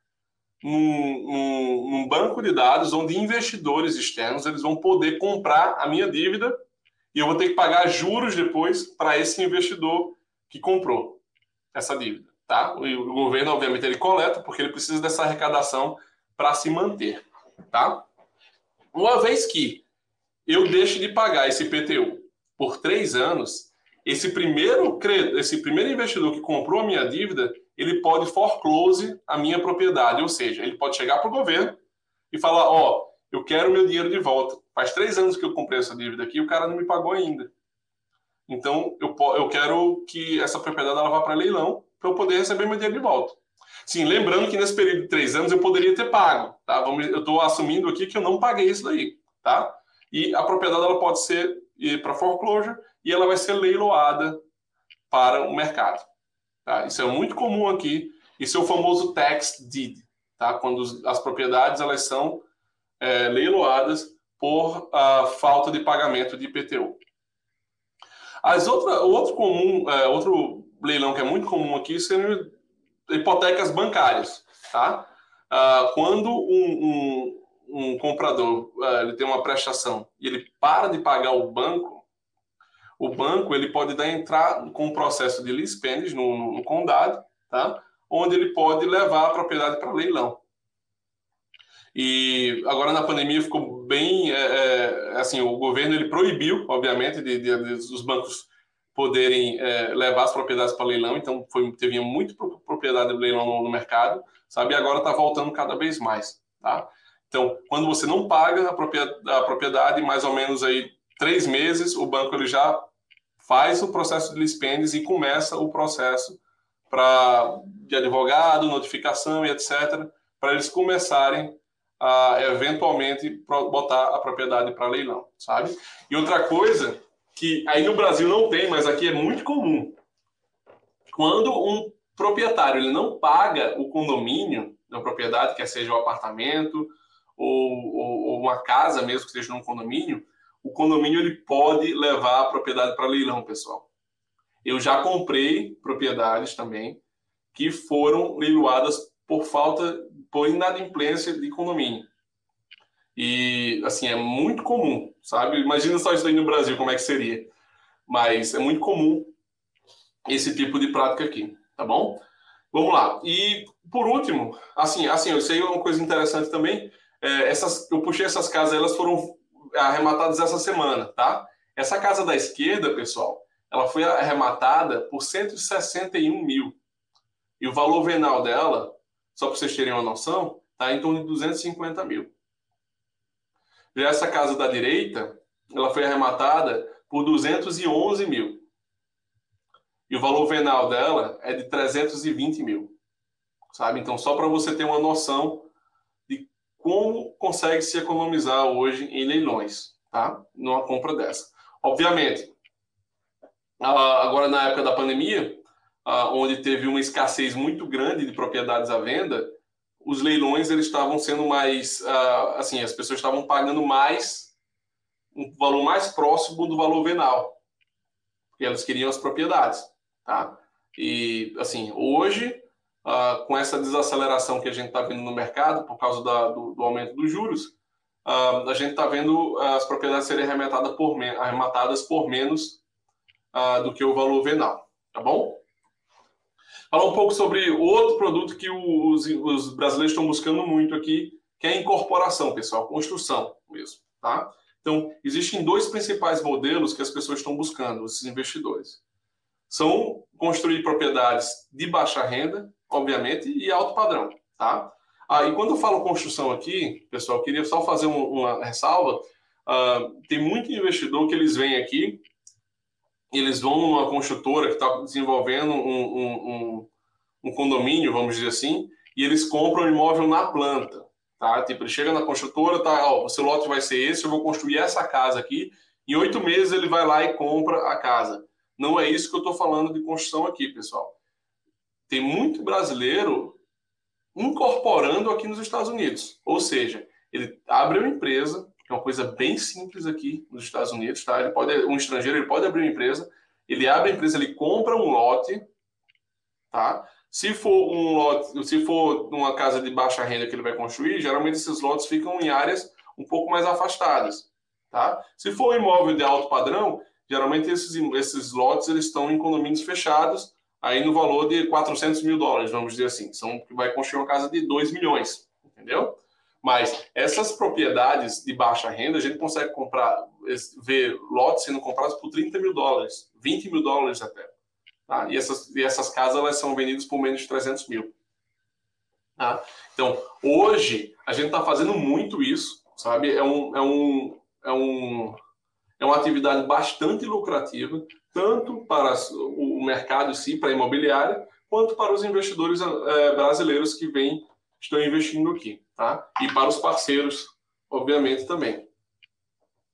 num, num, num, banco de dados onde investidores externos eles vão poder comprar a minha dívida e eu vou ter que pagar juros depois para esse investidor que comprou essa dívida. Tá? O, o governo, obviamente, ele coleta, porque ele precisa dessa arrecadação para se manter. Tá? Uma vez que eu deixo de pagar esse IPTU por três anos, esse primeiro, esse primeiro investidor que comprou a minha dívida, ele pode foreclose a minha propriedade, ou seja, ele pode chegar para o governo e falar, ó, oh, eu quero meu dinheiro de volta. Faz três anos que eu comprei essa dívida aqui e o cara não me pagou ainda. Então, eu, eu quero que essa propriedade ela vá para leilão para eu poder receber meu dinheiro de volta. Sim, lembrando que nesse período de três anos eu poderia ter pago, tá? Vamos, eu estou assumindo aqui que eu não paguei isso daí, tá? E a propriedade ela pode ser para foreclosure e ela vai ser leiloada para o mercado. Tá? Isso é muito comum aqui. Isso é o famoso tax deed, tá? Quando as propriedades elas são é, leiloadas por a falta de pagamento de IPTU. As outra, outro comum, é, outro leilão que é muito comum aqui são hipotecas bancárias, tá? Ah, quando um, um, um comprador ah, ele tem uma prestação e ele para de pagar o banco, o banco ele pode dar entrar com um processo de lease no, no, no condado, tá? Onde ele pode levar a propriedade para leilão. E agora na pandemia ficou bem, é, é, assim, o governo ele proibiu, obviamente, de, de, de os bancos poderem é, levar as propriedades para leilão, então foi, teve muito propriedade de leilão no, no mercado, sabe? E agora está voltando cada vez mais, tá? Então, quando você não paga a propriedade, mais ou menos aí três meses, o banco ele já faz o processo de lispendes e começa o processo para de advogado, notificação e etc, para eles começarem a eventualmente botar a propriedade para leilão, sabe? E outra coisa que aí no Brasil não tem, mas aqui é muito comum. Quando um proprietário ele não paga o condomínio da propriedade, quer seja o apartamento ou, ou, ou, uma casa mesmo que esteja num condomínio, o condomínio ele pode levar a propriedade para leilão, pessoal. Eu já comprei propriedades também que foram leiloadas por falta por inadimplência de condomínio. E, assim, é muito comum, sabe? Imagina só isso aí no Brasil, como é que seria. Mas é muito comum esse tipo de prática aqui, tá bom? Vamos lá. E, por último, assim, assim eu sei uma coisa interessante também. É, essas, eu puxei essas casas, elas foram arrematadas essa semana, tá? Essa casa da esquerda, pessoal, ela foi arrematada por 161 mil. E o valor venal dela só para vocês terem uma noção, está em torno de 250 mil. Já essa casa da direita, ela foi arrematada por 211 mil. E o valor venal dela é de 320 mil. Sabe? Então, só para você ter uma noção como consegue se economizar hoje em leilões, tá? Numa compra dessa. Obviamente, agora na época da pandemia, onde teve uma escassez muito grande de propriedades à venda, os leilões eles estavam sendo mais, assim, as pessoas estavam pagando mais, um valor mais próximo do valor venal, porque elas queriam as propriedades, tá? E, assim, hoje, uh, com essa desaceleração que a gente está vendo no mercado, por causa da, do, do, aumento dos juros, uh, a gente está vendo as propriedades serem arrematadas por, arrematadas por menos uh, do que o valor venal, tá bom? falar um pouco sobre outro produto que os, os brasileiros estão buscando muito aqui, que é a incorporação, pessoal, construção mesmo, tá? Então, existem dois principais modelos que as pessoas estão buscando, esses investidores. São construir propriedades de baixa renda, obviamente, e alto padrão, tá? Ah, e quando eu falo construção aqui, pessoal, queria só fazer um, uma ressalva. Uh, tem muito investidor que eles vêm aqui, eles vão numa construtora que está desenvolvendo um, um, um, um, condomínio, vamos dizer assim, e eles compram o imóvel na planta. Tá? Tipo, ele chega na construtora, tá, ó, o seu lote vai ser esse, eu vou construir essa casa aqui. Em oito meses ele vai lá e compra a casa. Não é isso que eu estou falando de construção aqui, pessoal. Tem muito brasileiro incorporando aqui nos Estados Unidos. Ou seja, ele abre uma empresa, que é uma coisa bem simples aqui nos Estados Unidos, tá? Ele pode, um estrangeiro ele pode abrir uma empresa, ele abre a empresa, ele compra um lote, tá? Se for um lote, se for uma casa de baixa renda que ele vai construir, geralmente esses lotes ficam em áreas um pouco mais afastadas, tá? Se for um imóvel de alto padrão, geralmente esses, esses lotes eles estão em condomínios fechados, aí no valor de 400 mil dólares, vamos dizer assim. São que vai construir uma casa de 2 milhões, entendeu? Mas essas propriedades de baixa renda, a gente consegue comprar, ver lotes sendo comprados por 30 mil dólares, 20 mil dólares até. Tá? E, essas, e essas casas elas são vendidas por menos de 300 mil. Tá? Então, hoje, a gente está fazendo muito isso, sabe? É, um, é, um, é, um, é uma atividade bastante lucrativa, tanto para o mercado em si, para a imobiliária, quanto para os investidores é, brasileiros que vêm, estão investindo aqui, tá? E para os parceiros, obviamente, também.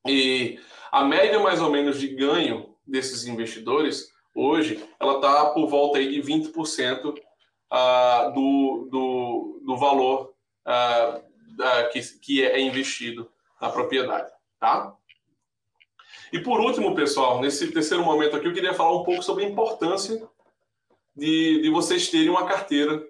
E a média, mais ou menos, de ganho desses investidores, hoje, ela está por volta aí de 20% uh, ah, do, do, do valor uh, que, que é investido na propriedade, tá? E por último, pessoal, nesse terceiro momento aqui, eu queria falar um pouco sobre a importância de, de vocês terem uma carteira,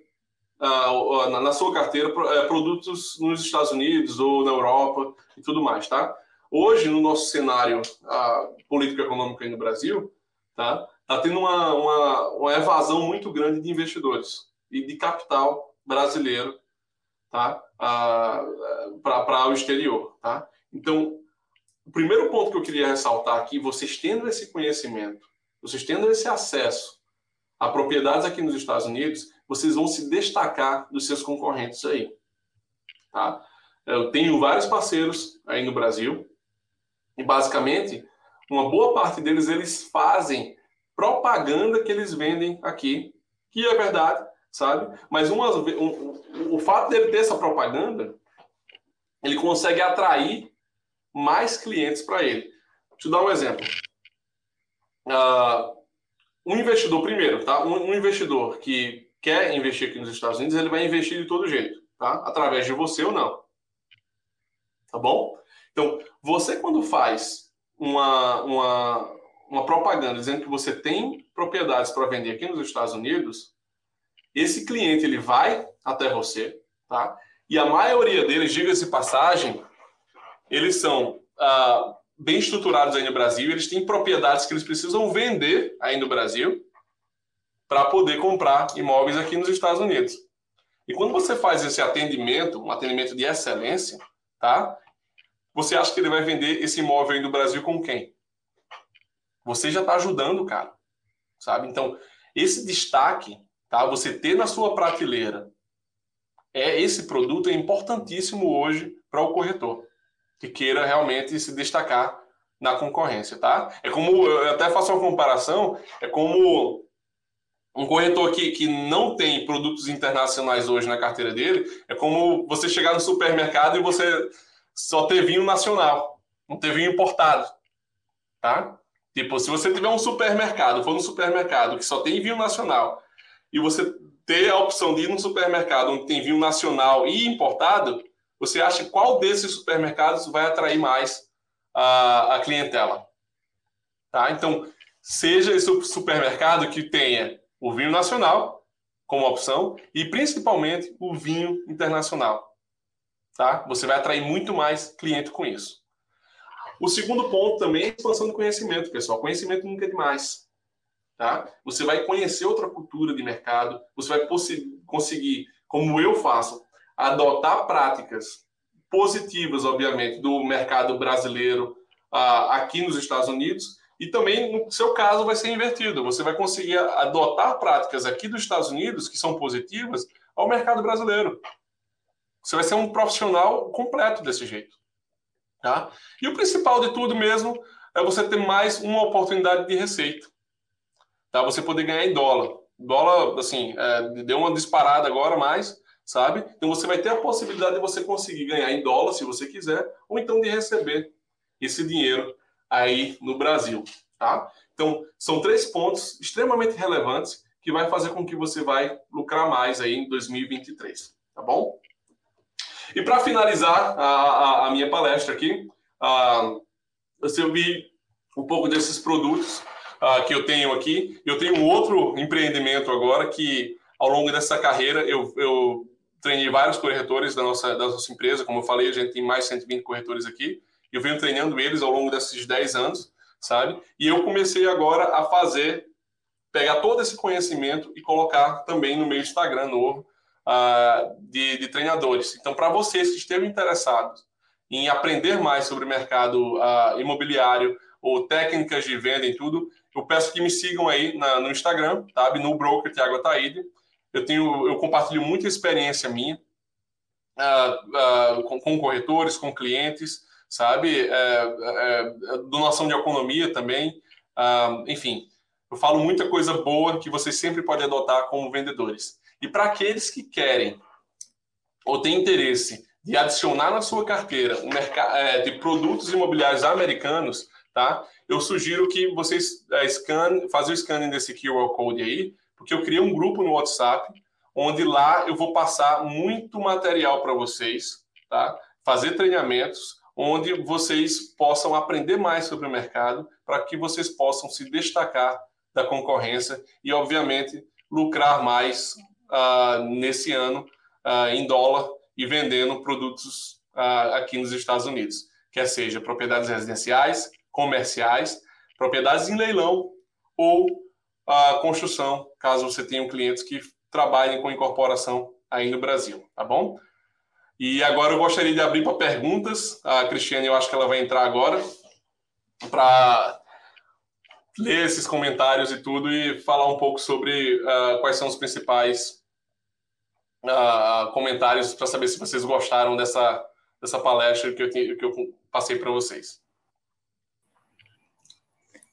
uh, na, na, sua carteira, uh, produtos nos Estados Unidos ou na Europa e tudo mais, tá? Hoje, no nosso cenário uh, político-econômico aí no Brasil, tá? Tá tendo uma, uma, uma evasão muito grande de investidores e de capital brasileiro, tá? Para o exterior, tá? Então, o primeiro ponto que eu queria ressaltar aqui, vocês tendo esse conhecimento, vocês tendo esse acesso a propriedades aqui nos Estados Unidos, vocês vão se destacar dos seus concorrentes aí. Tá? Eu tenho vários parceiros aí no Brasil e basicamente uma boa parte deles eles fazem propaganda que eles vendem aqui, que é verdade, sabe? Mas uma, um, o fato dele ter essa propaganda, ele consegue atrair mais clientes para ele. Deixa eu dar um exemplo. Uh, um investidor, primeiro, tá? Um, um, investidor que quer investir aqui nos Estados Unidos, ele vai investir de todo jeito, tá? Através de você ou não. Tá bom? Então, você quando faz uma, uma, uma propaganda dizendo que você tem propriedades para vender aqui nos Estados Unidos, esse cliente ele vai até você, tá? E a maioria deles, diga-se passagem, eles são ah, bem estruturados aí no Brasil, eles têm propriedades que eles precisam vender aí no Brasil para poder comprar imóveis aqui nos Estados Unidos. E quando você faz esse atendimento, um atendimento de excelência, tá? Você acha que ele vai vender esse imóvel aí no Brasil com quem? Você já está ajudando, cara, sabe? Então, esse destaque, tá? Você ter na sua prateleira é esse produto é importantíssimo hoje para o corretor que queira realmente se destacar na concorrência, tá? É como, eu até faço uma comparação, é como um corretor que, que não tem produtos internacionais hoje na carteira dele, é como você chegar no supermercado e você só ter vinho nacional, não ter vinho importado, tá? Tipo, se você tiver um supermercado, for no supermercado que só tem vinho nacional, e você ter a opção de ir no supermercado onde tem vinho nacional e importado, você acha qual desses supermercados vai atrair mais a, a clientela? Tá? Então, seja esse supermercado que tenha o vinho nacional como opção e principalmente o vinho internacional. Tá? Você vai atrair muito mais cliente com isso. O segundo ponto também é a expansão do conhecimento, pessoal. Conhecimento nunca é demais. Tá? Você vai conhecer outra cultura de mercado, você vai conseguir, como eu faço, adotar práticas positivas, obviamente, do mercado brasileiro uh, aqui nos Estados Unidos. E também, no seu caso, vai ser invertido. Você vai conseguir adotar práticas aqui dos Estados Unidos que são positivas ao mercado brasileiro. Você vai ser um profissional completo desse jeito. Tá? E o principal de tudo mesmo é você ter mais uma oportunidade de receita. Tá? Você poder ganhar em dólar. Dólar, assim, é, deu uma disparada agora, mais, sabe? Então você vai ter a possibilidade de você conseguir ganhar em dólar, se você quiser, ou então de receber esse dinheiro aí no Brasil, tá? Então, são três pontos extremamente relevantes que vai fazer com que você vai lucrar mais aí em 2023, tá bom? E para finalizar a, a, a, minha palestra aqui, uh, eu vi um pouco desses produtos uh, que eu tenho aqui. Eu tenho um outro empreendimento agora que, ao longo dessa carreira, eu, eu treinei vários corretores da nossa, da nossa empresa. Como eu falei, a gente tem mais de 120 corretores aqui. Eu venho treinando eles ao longo desses 10 anos, sabe? E eu comecei agora a fazer, pegar todo esse conhecimento e colocar também no meu Instagram novo uh, de, de, treinadores. Então, para vocês que estejam interessados em aprender mais sobre o mercado uh, imobiliário ou técnicas de venda e tudo, eu peço que me sigam aí na, no Instagram, tá? No Broker Thiago Ataíde. Eu tenho, eu compartilho muita experiência minha uh, com, com, corretores, com clientes, sabe? É, é, é, do noção de economia também. enfim, eu falo muita coisa boa que vocês sempre podem adotar como vendedores. E para aqueles que querem ou têm interesse de adicionar na sua carteira um mercado de produtos imobiliários americanos, tá? Eu sugiro que vocês scan, façam o scanning desse QR Code aí, porque eu criei um grupo no WhatsApp, onde lá eu vou passar muito material para vocês, tá? Fazer treinamentos, onde vocês possam aprender mais sobre o mercado, para que vocês possam se destacar da concorrência e, obviamente, lucrar mais uh, nesse ano uh, em dólar e vendendo produtos uh, aqui nos Estados Unidos, quer seja propriedades residenciais, comerciais, propriedades em leilão ou a construção, caso você tenha clientes que trabalhem com incorporação aí no Brasil, tá bom? E agora eu gostaria de abrir para perguntas. A Cristiane, eu acho que ela vai entrar agora para ler esses comentários e tudo e falar um pouco sobre uh, quais são os principais uh, comentários para saber se vocês gostaram dessa, dessa palestra que eu, que eu passei para vocês.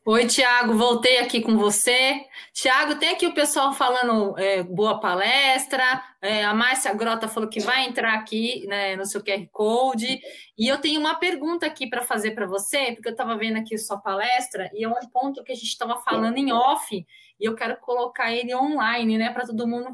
Oi, Tiago, voltei aqui com você. Tiago, tem aqui o pessoal falando é, boa palestra. É, a Márcia Grota falou que vai entrar aqui né, no seu QR Code. E eu tenho uma pergunta aqui para fazer para você, porque eu estava vendo aqui sua palestra e é um ponto que a gente estava falando em off e eu quero colocar ele online, né, para todo mundo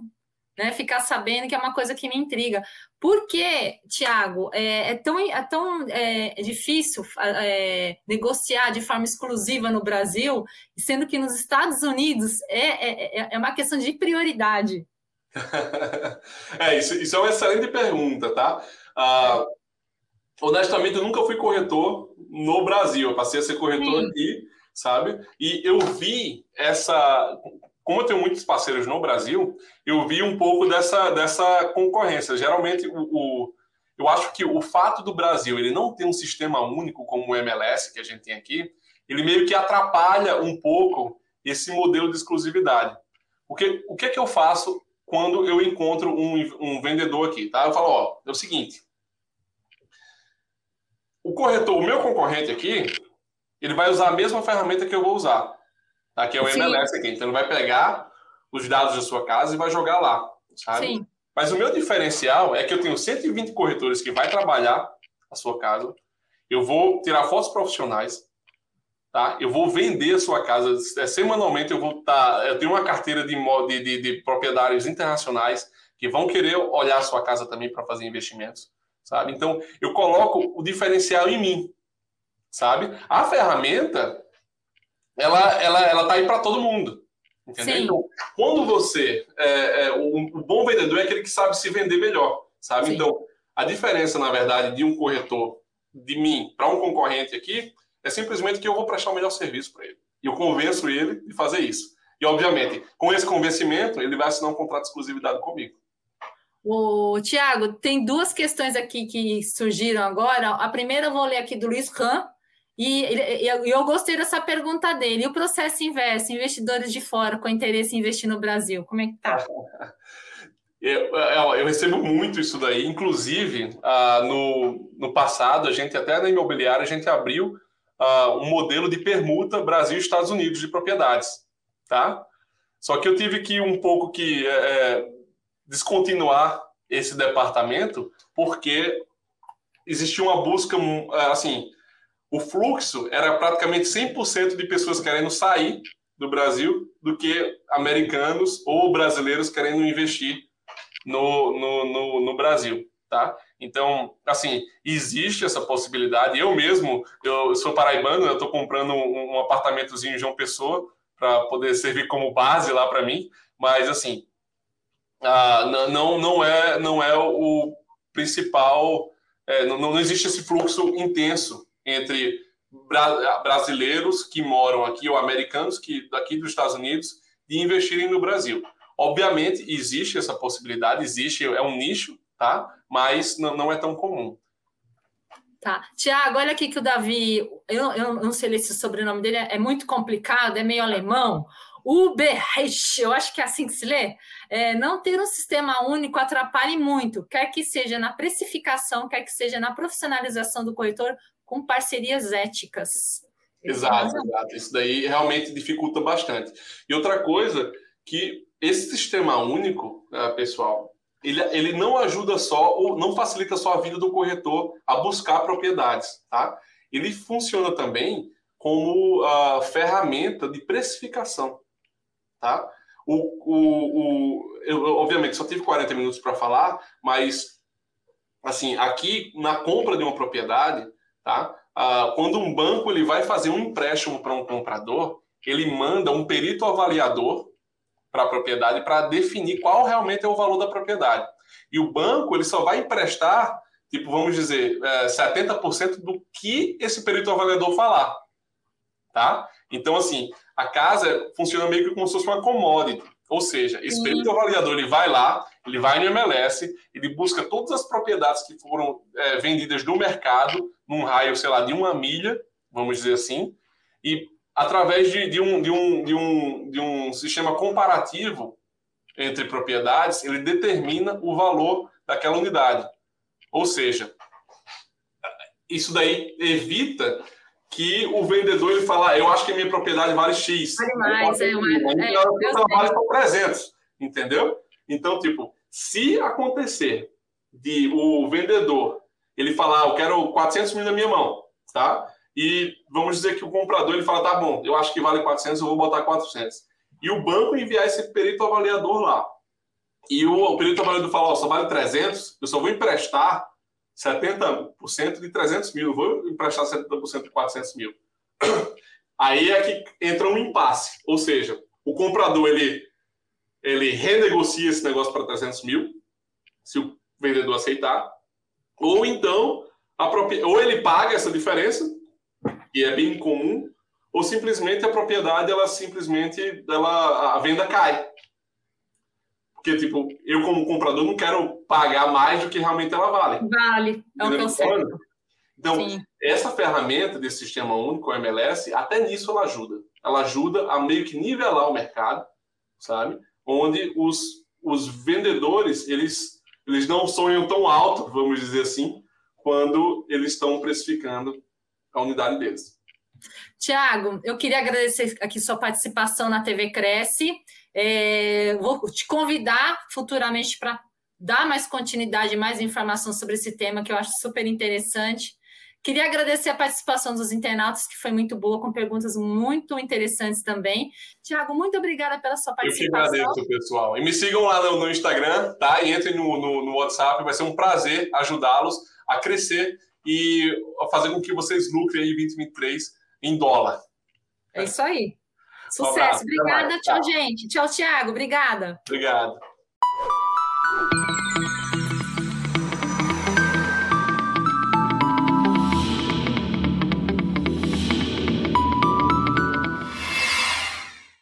né, ficar sabendo que é uma coisa que me intriga. Por que, Tiago, é, é, tão, é tão é, difícil é, negociar de forma exclusiva no Brasil, sendo que nos Estados Unidos é, é, é uma questão de prioridade? [LAUGHS] é, isso, isso é uma excelente pergunta, tá? Ah, honestamente, eu nunca fui corretor no Brasil, eu passei a ser corretor Sim. aqui, sabe? E eu vi essa como eu tenho muitos parceiros no Brasil, eu vi um pouco dessa, dessa concorrência. Geralmente, o, o, eu acho que o fato do Brasil ele não ter um sistema único como o MLS que a gente tem aqui, ele meio que atrapalha um pouco esse modelo de exclusividade. Porque o que é que eu faço quando eu encontro um, um vendedor aqui? Tá? Eu falo, ó, é o seguinte, o corretor, o meu concorrente aqui, ele vai usar a mesma ferramenta que eu vou usar. Aqui é o MLS aqui. Então ele vai pegar os dados da sua casa e vai jogar lá, sabe? Sim. Mas o meu diferencial é que eu tenho 120 corretores que vai trabalhar a sua casa. Eu vou tirar fotos profissionais, tá? Eu vou vender a sua casa é, semanalmente. Eu vou estar, tá, eu tenho uma carteira de, de, de, de proprietários internacionais que vão querer olhar a sua casa também para fazer investimentos, sabe? Então eu coloco o diferencial em mim, sabe? A ferramenta ela, ela, ela tá aí para todo mundo. Entendeu? Sim. Então, quando você. É, é, o, o, bom vendedor é aquele que sabe se vender melhor, sabe? Sim. Então, a diferença, na verdade, de um corretor, de mim, para um concorrente aqui, é simplesmente que eu vou prestar o melhor serviço para ele. E eu convenço ele de fazer isso. E, obviamente, com esse convencimento, ele vai assinar um contrato de exclusividade comigo. O Tiago, tem duas questões aqui que surgiram agora. A primeira eu vou ler aqui do Luiz Ram, e, e, eu gostei dessa pergunta dele. E o processo inverso, investidores de fora com interesse em investir no Brasil, como é que tá? [LAUGHS] Eu, eu, recebo muito isso daí. Inclusive, ah, no, no passado, a gente, até na imobiliária, a gente abriu ah, um modelo de permuta Brasil Estados Unidos de propriedades. Tá? Só que eu tive que um pouco que é, descontinuar esse departamento, porque existia uma busca, assim, o fluxo era praticamente 100% de pessoas querendo sair do Brasil do que americanos ou brasileiros querendo investir no, no, no, no Brasil, tá? Então, assim, existe essa possibilidade. Eu mesmo, eu sou paraibano, eu estou comprando um, um apartamentozinho em João Pessoa para poder servir como base lá para mim, mas assim, ah, não, não é não é o principal, é, não, não existe esse fluxo intenso entre bra brasileiros que moram aqui ou americanos que daqui dos Estados Unidos de investirem no Brasil. Obviamente existe essa possibilidade, existe é um nicho, tá? Mas não, é tão comum. Tá. Tiago, olha aqui que o Davi, eu, eu não sei se o sobrenome dele é, é muito complicado, é meio alemão. Uberreich, eu acho que é assim que se lê. É, não ter um sistema único atrapalhe muito, quer que seja na precificação, quer que seja na profissionalização do corretor, com parcerias éticas. Exato, exato. Isso daí realmente dificulta bastante. E outra coisa, que esse sistema único, né, pessoal, ele, ele não ajuda só, ou não facilita só a vida do corretor a buscar propriedades, tá? Ele funciona também como a ferramenta de precificação, tá? O, o, o, eu, obviamente, só tive 40 minutos para falar, mas, assim, aqui, na compra de uma propriedade, tá? Uh, quando um banco ele vai fazer um empréstimo para um comprador, ele manda um perito avaliador para a propriedade para definir qual realmente é o valor da propriedade. E o banco ele só vai emprestar, tipo, vamos dizer, é, 70% do que esse perito avaliador falar. Tá? Então, assim, a casa funciona meio que como se fosse uma commodity. Ou seja, esse perito avaliador ele vai lá, ele vai no MLS, ele busca todas as propriedades que foram é, vendidas no mercado, num raio, sei lá, de uma milha, vamos dizer assim, e através de, de, um, de, um, de, um, de um sistema comparativo entre propriedades, ele determina o valor daquela unidade. Ou seja, isso daí evita que o vendedor ele fala, ah, eu acho que a minha propriedade vale X. Vale mais, é, uma, é, ela vale por 300, entendeu? Então, tipo, se acontecer de o vendedor ele falar, ah, eu quero 400 mil na minha mão, tá? e vamos dizer que o comprador ele fala, tá bom, eu acho que vale 400, eu vou botar 400. E o banco enviar esse perito avaliador lá. E o, perito avaliador fala, ó, só vale 300, eu só vou emprestar 70% de 300 mil, vou emprestar 70% de 400 mil. [COUGHS] Aí é que entra um impasse, ou seja, o comprador ele, ele renegocia esse negócio para 300 mil, se o vendedor aceitar, ou então a ou ele paga essa diferença que é bem comum, ou simplesmente a propriedade, ela simplesmente, ela, a venda cai. Porque, tipo, eu como comprador não quero pagar mais do que realmente ela vale. Vale, é o conceito. Então, Sim. essa ferramenta desse sistema único, o MLS, até nisso ela ajuda. Ela ajuda a meio que nivelar o mercado, sabe? Onde os, os vendedores, eles, eles não sonham tão alto, vamos dizer assim, quando eles estão precificando a unidade deles. Tiago, eu queria agradecer aqui sua participação na TV Cresce. É, vou te convidar futuramente para dar mais continuidade, mais informação sobre esse tema que eu acho super interessante. Queria agradecer a participação dos internautas, que foi muito boa, com perguntas muito interessantes também. Tiago, muito obrigada pela sua participação. Eu que agradeço, pessoal. E me sigam lá no, Instagram, tá? E entrem no, no, no WhatsApp, vai ser um prazer ajudá-los a crescer e fazer com que vocês lucrem em 2023 em dólar. É isso aí. Sucesso. Um Obrigada. Tchau, tchau, gente. Tchau, Tiago. Obrigada. Obrigado.